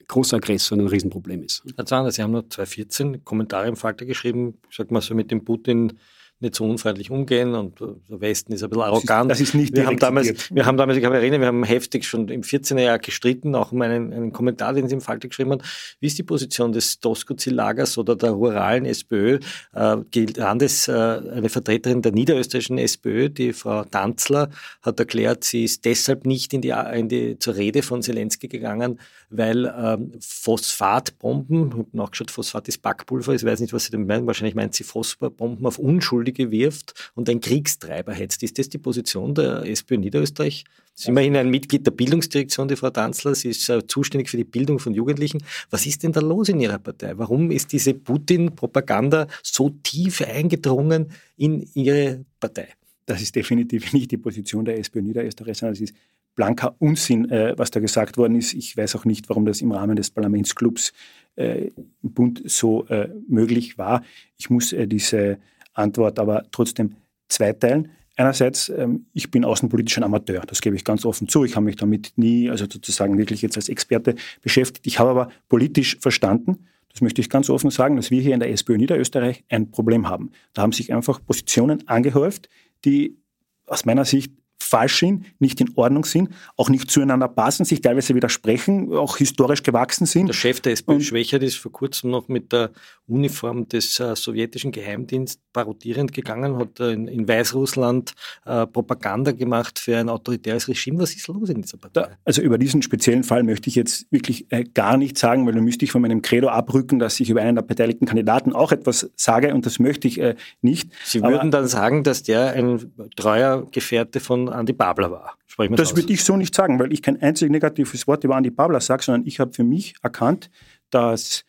großer Aggressor und ein Riesenproblem ist. Herr Zahner, Sie haben noch 2014 Kommentare im Falter geschrieben, sag mal so mit dem Putin nicht so unfreundlich umgehen und der Westen ist ein bisschen arrogant. Das ist, das ist nicht wir haben damals, Wir haben damals, ich kann mich erinnern, wir haben heftig schon im 14er Jahr gestritten, auch um einen, einen Kommentar, den Sie im Falte geschrieben haben. Wie ist die Position des Doskozil-Lagers oder der ruralen SPÖ? Äh, Landes, äh, eine Vertreterin der niederösterreichischen SPÖ, die Frau Danzler, hat erklärt, sie ist deshalb nicht in die, in die, zur Rede von Zelensky gegangen, weil ähm, Phosphatbomben, ich habe nachgeschaut, Phosphat ist Backpulver, ich weiß nicht, was sie damit meinen, wahrscheinlich meint sie Phosphatbomben auf Unschuldige Unschuldige wirft und ein Kriegstreiber hetzt. Ist das die Position der SPÖ Niederösterreich? Sie ist immerhin ein Mitglied der Bildungsdirektion, die Frau Danzler. Sie ist äh, zuständig für die Bildung von Jugendlichen. Was ist denn da los in Ihrer Partei? Warum ist diese Putin-Propaganda so tief eingedrungen in Ihre Partei? Das ist definitiv nicht die Position der SPÖ Niederösterreich, sondern es ist blanker Unsinn, äh, was da gesagt worden ist. Ich weiß auch nicht, warum das im Rahmen des Parlamentsclubs äh, im Bund so möglich war. Ich muss diese Antwort aber trotzdem zweiteilen. Einerseits, ähm, ich bin außenpolitischer Amateur, das gebe ich ganz offen zu. Ich habe mich damit nie, also sozusagen wirklich jetzt als Experte beschäftigt. Ich habe aber politisch verstanden, das möchte ich ganz offen sagen, dass wir hier in der SPÖ Niederösterreich ein Problem haben. Da haben sich einfach Positionen angehäuft, die aus meiner Sicht falsch sind, nicht in Ordnung sind, auch nicht zueinander passen, sich teilweise widersprechen, auch historisch gewachsen sind. Der Chef der SPÖ Schwächert ist vor kurzem noch mit der Uniform des äh, sowjetischen Geheimdienstes parodierend gegangen, hat äh, in, in, Weißrussland äh, Propaganda gemacht für ein autoritäres Regime. Was ist los in dieser Partei? Da, also über diesen speziellen Fall möchte ich jetzt wirklich äh, gar nichts sagen, weil dann müsste ich von meinem Credo abrücken, dass ich über einen der beteiligten Kandidaten auch etwas sage und das möchte ich äh, nicht. Sie würden Aber, dann sagen, dass der ein treuer Gefährte von Andi Babler war. Das würde ich so nicht sagen, weil ich kein einziges negatives Wort über Andi Babler sage, sondern ich habe für mich erkannt, dass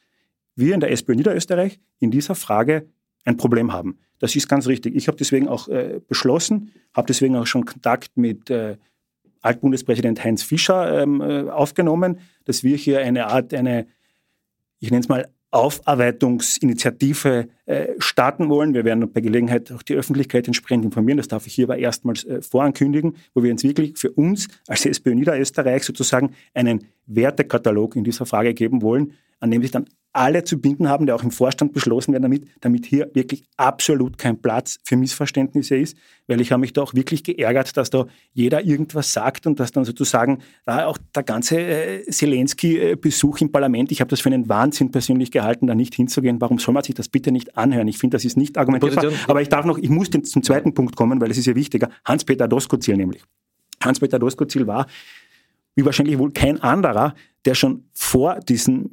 wir in der SPÖ Niederösterreich in dieser Frage ein Problem haben. Das ist ganz richtig. Ich habe deswegen auch äh, beschlossen, habe deswegen auch schon Kontakt mit äh, Altbundespräsident Heinz Fischer ähm, äh, aufgenommen, dass wir hier eine Art, eine, ich nenne es mal, Aufarbeitungsinitiative äh, starten wollen. Wir werden bei Gelegenheit auch die Öffentlichkeit entsprechend informieren. Das darf ich hier aber erstmals äh, vorankündigen, wo wir uns wirklich für uns als SPÖ Niederösterreich sozusagen einen Wertekatalog in dieser Frage geben wollen, an dem sich dann alle zu binden haben, der auch im Vorstand beschlossen werden damit, damit hier wirklich absolut kein Platz für Missverständnisse ist, weil ich habe mich da auch wirklich geärgert, dass da jeder irgendwas sagt und dass dann sozusagen da auch der ganze äh, Zelensky-Besuch im Parlament, ich habe das für einen Wahnsinn persönlich gehalten, da nicht hinzugehen. Warum soll man sich das bitte nicht anhören? Ich finde, das ist nicht argumentierbar. Aber ich darf noch, ich muss zum zweiten Punkt kommen, weil es ist ja wichtiger. Hans-Peter Doskozil nämlich. Hans-Peter Doskozil war wie wahrscheinlich wohl kein anderer, der schon vor diesem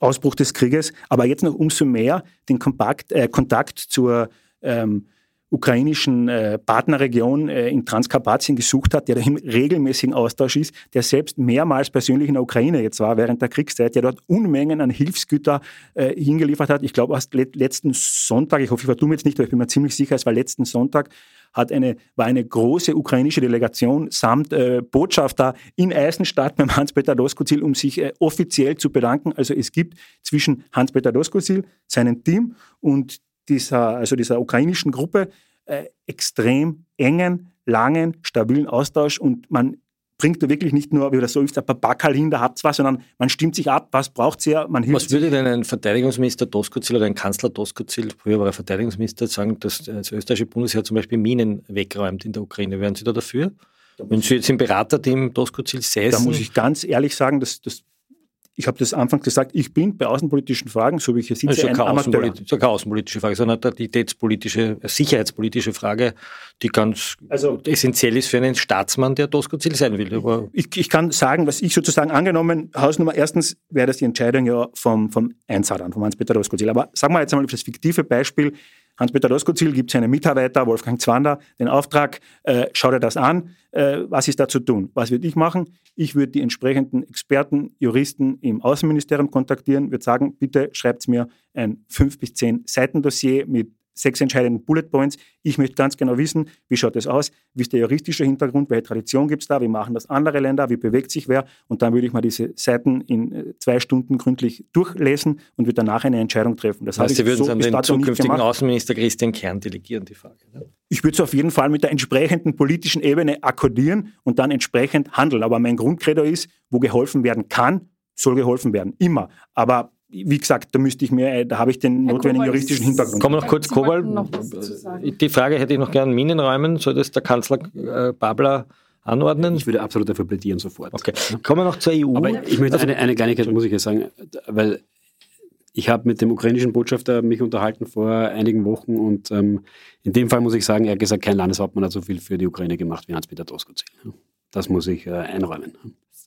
Ausbruch des Krieges, aber jetzt noch umso mehr den Kompakt, äh, Kontakt zur ähm, ukrainischen äh, Partnerregion äh, in Transkarpatien gesucht hat, der da im regelmäßigen Austausch ist, der selbst mehrmals persönlich in der Ukraine jetzt war während der Kriegszeit, der dort Unmengen an Hilfsgüter äh, hingeliefert hat. Ich glaube, erst le letzten Sonntag, ich hoffe, ich vertue mir jetzt nicht, aber ich bin mir ziemlich sicher, es war letzten Sonntag, hat eine, war eine große ukrainische Delegation samt äh, Botschafter in Eisenstadt beim Hans-Peter Doskozil, um sich äh, offiziell zu bedanken. Also es gibt zwischen Hans-Peter Doskozil, seinem Team und dieser, also dieser ukrainischen Gruppe äh, extrem engen, langen, stabilen Austausch und man bringt da wirklich nicht nur, wie das so ist, ein paar Backerl hin, da habt was, sondern man stimmt sich ab, was braucht ihr, man hilft Was würde denn ein Verteidigungsminister Doskozil oder ein Kanzler Doskozil, früher war er Verteidigungsminister, sagen, dass das österreichische Bundesheer zum Beispiel Minen wegräumt in der Ukraine? Wären Sie da dafür? Wenn Sie jetzt im Beraterteam Doskozil säßen? Da muss ich ganz ehrlich sagen, das, das ich habe das anfangs gesagt, ich bin bei außenpolitischen Fragen, so wie ich hier sitze, also ein Amateur. Das ist keine außenpolitische Frage, sondern eine identitätspolitische, sicherheitspolitische Frage, die ganz also, essentiell ist für einen Staatsmann, der Doskozil sein will. Aber ich, ich, kann sagen, was ich sozusagen angenommen, Hausnummer, erstens wäre das die Entscheidung ja vom, vom Einsadern, vom Hans-Peter Doskozil. Aber sagen wir jetzt einmal das fiktive Beispiel, Hans-Peter Doskozil gibt seinem Mitarbeiter Wolfgang Zwander den Auftrag, äh, schau dir das an, äh, was ist da zu tun? Was würde ich machen? Ich würde die entsprechenden Experten, Juristen im Außenministerium kontaktieren, würde sagen, bitte schreibt mir ein fünf bis zehn Seiten Dossier mit sechs entscheidenden Bullet Points. Ich möchte ganz genau wissen, wie schaut das aus, wie ist der juristische Hintergrund, welche Tradition gibt es da, wie machen das andere Länder, wie bewegt sich wer und dann würde ich mal diese Seiten in äh, zwei Stunden gründlich durchlesen und würde danach eine Entscheidung treffen. Das heißt, Sie würden so es an den zukünftigen Außenminister Christian Kern delegieren, die Frage. Ne? Ich würde es auf jeden Fall mit der entsprechenden politischen Ebene akkordieren und dann entsprechend handeln. Aber mein Grundcredo ist, wo geholfen werden kann, soll geholfen werden. Immer. Aber wie gesagt, da müsste ich mir, äh, da habe ich den Herr notwendigen Kowal, juristischen Hintergrund. Kommen wir noch kurz, Kowal. Die Frage hätte ich noch gern Minenräumen. Soll das der Kanzler äh, Babler anordnen? Ich würde absolut dafür plädieren sofort. Okay. Kommen wir noch zur EU. Aber ich möchte eine, eine Kleinigkeit, muss ich jetzt sagen, weil ich habe mit dem ukrainischen Botschafter mich unterhalten vor einigen Wochen und ähm, in dem Fall muss ich sagen, er hat gesagt, kein Landeshauptmann hat so viel für die Ukraine gemacht wie Hans-Peter Doskozil. Das muss ich äh, einräumen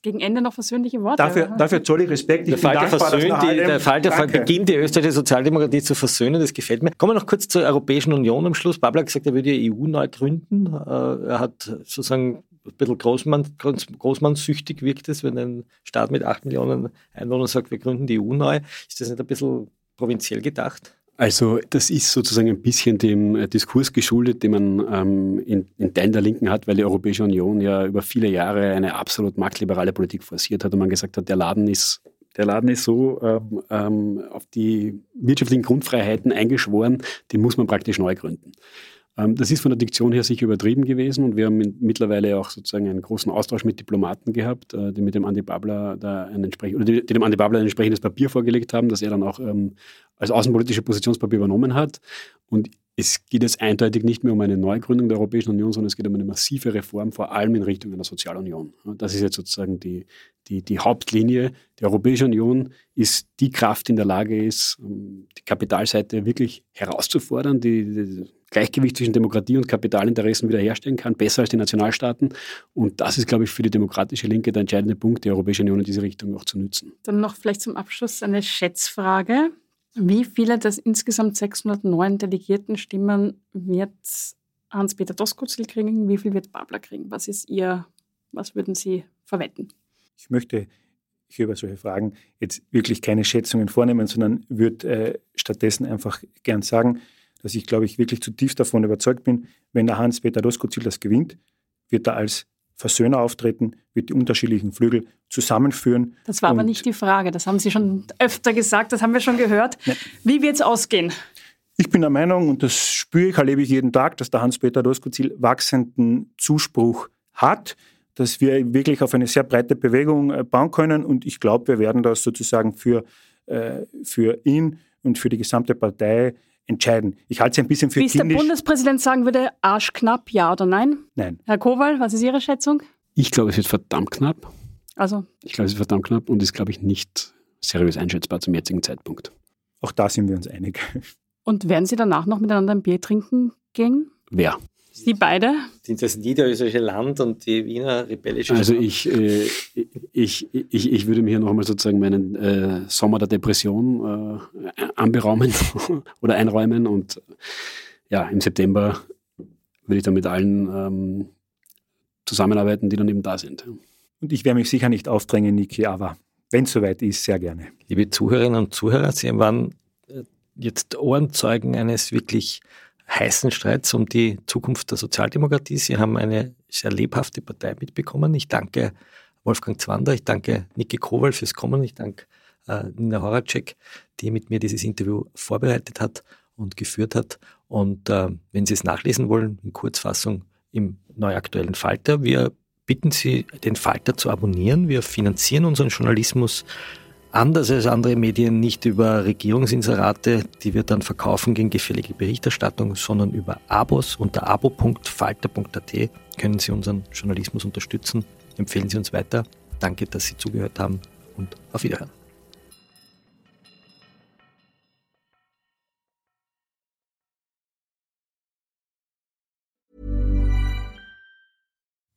gegen Ende noch versöhnliche Worte. Dafür, dafür zoll ich Respekt. Ich der Fall, dankbar, versöhnt, die, der Fall der Fall beginnt die österreichische Sozialdemokratie zu versöhnen, das gefällt mir. Kommen wir noch kurz zur Europäischen Union am Schluss. Babler hat gesagt, er würde die EU neu gründen. Äh, er hat sozusagen ein bisschen Großmann, Großmannsüchtig wirkt es, wenn ein Staat mit acht Millionen Einwohnern sagt, wir gründen die EU neu. Ist das nicht ein bisschen provinziell gedacht? Also das ist sozusagen ein bisschen dem äh, Diskurs geschuldet, den man ähm, in, in Teilen der Linken hat, weil die Europäische Union ja über viele Jahre eine absolut marktliberale Politik forciert hat und man gesagt hat, der Laden ist, der Laden ist so ähm, ähm auf die wirtschaftlichen Grundfreiheiten eingeschworen, den muss man praktisch neu gründen. Ähm, das ist von der Diktion her sicher übertrieben gewesen und wir haben mittlerweile auch sozusagen einen großen Austausch mit Diplomaten gehabt, äh, die mit dem Andi Babler da ein entsprechend, oder die, dem Andi Babler ein entsprechendes Papier vorgelegt haben, das er dann auch ähm, als außenpolitische Positionspapier übernommen hat. Und es geht jetzt eindeutig nicht mehr um eine Neugründung der Europäischen Union, sondern es geht um eine massive Reform, vor allem in Richtung einer Sozialunion. Das ist jetzt sozusagen die, die, die Hauptlinie. Die Europäische Union ist die Kraft, die in der Lage ist, die Kapitalseite wirklich herauszufordern, die, die Gleichgewicht zwischen Demokratie und Kapitalinteressen wiederherstellen kann, besser als die Nationalstaaten. Und das ist, glaube ich, für die demokratische Linke der entscheidende Punkt, die Europäische Union in diese Richtung auch zu nutzen. Dann noch vielleicht zum Abschluss eine Schätzfrage. Wie viele der insgesamt 609 Delegierten Stimmen wird Hans-Peter Doskozil kriegen? Wie viel wird Babler kriegen? Was ist Ihr, was würden Sie verwetten? Ich möchte hier über solche Fragen jetzt wirklich keine Schätzungen vornehmen, sondern würde äh, stattdessen einfach gern sagen, dass ich, glaube ich, wirklich zutiefst davon überzeugt bin, wenn der Hans-Peter Doskozil das gewinnt, wird er als Versöhner auftreten, wird die unterschiedlichen Flügel zusammenführen. Das war aber nicht die Frage, das haben Sie schon öfter gesagt, das haben wir schon gehört. Ja. Wie wird es ausgehen? Ich bin der Meinung, und das spüre ich, erlebe ich jeden Tag, dass der Hans-Peter Doskozil wachsenden Zuspruch hat, dass wir wirklich auf eine sehr breite Bewegung äh, bauen können und ich glaube, wir werden das sozusagen für, äh, für ihn und für die gesamte Partei entscheiden. Ich halte es ein bisschen für Wie es der Bundespräsident sagen würde, arschknapp, ja oder nein? Nein. Herr Kowal, was ist Ihre Schätzung? Ich glaube, es wird verdammt knapp. Also? Ich glaube, es wird verdammt knapp und ist, glaube ich, nicht seriös einschätzbar zum jetzigen Zeitpunkt. Auch da sind wir uns einig. Und werden Sie danach noch miteinander ein Bier trinken gehen? Wer? Sie beide? Sind das niederösterreichische Land und die Wiener rebellische Also ich, äh, ich, ich, ich würde mir hier nochmal sozusagen meinen äh, Sommer der Depression äh, anberaumen oder einräumen und ja, im September würde ich dann mit allen ähm, zusammenarbeiten, die dann eben da sind. Und ich werde mich sicher nicht aufdrängen, Niki, aber wenn es soweit ist, sehr gerne. Liebe Zuhörerinnen und Zuhörer, Sie waren äh, jetzt Ohrenzeugen eines wirklich heißen Streits um die Zukunft der Sozialdemokratie. Sie haben eine sehr lebhafte Partei mitbekommen. Ich danke Wolfgang Zwander, ich danke Niki Kowal fürs Kommen, ich danke äh, Nina Horacek, die mit mir dieses Interview vorbereitet hat und geführt hat. Und äh, wenn Sie es nachlesen wollen, in Kurzfassung im neuaktuellen Falter, wir bitten Sie, den Falter zu abonnieren. Wir finanzieren unseren Journalismus anders als andere Medien nicht über Regierungsinserate, die wir dann verkaufen gegen gefällige Berichterstattung, sondern über Abos unter abo.falter.at können Sie unseren Journalismus unterstützen. Empfehlen Sie uns weiter. Danke, dass Sie zugehört haben und auf Wiederhören.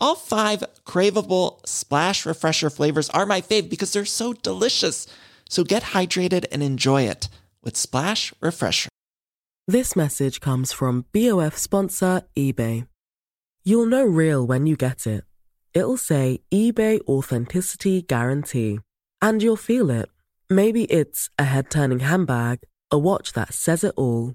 All five craveable Splash Refresher flavors are my fave because they're so delicious. So get hydrated and enjoy it with Splash Refresher. This message comes from BOF sponsor eBay. You'll know real when you get it. It'll say eBay Authenticity Guarantee. And you'll feel it. Maybe it's a head turning handbag, a watch that says it all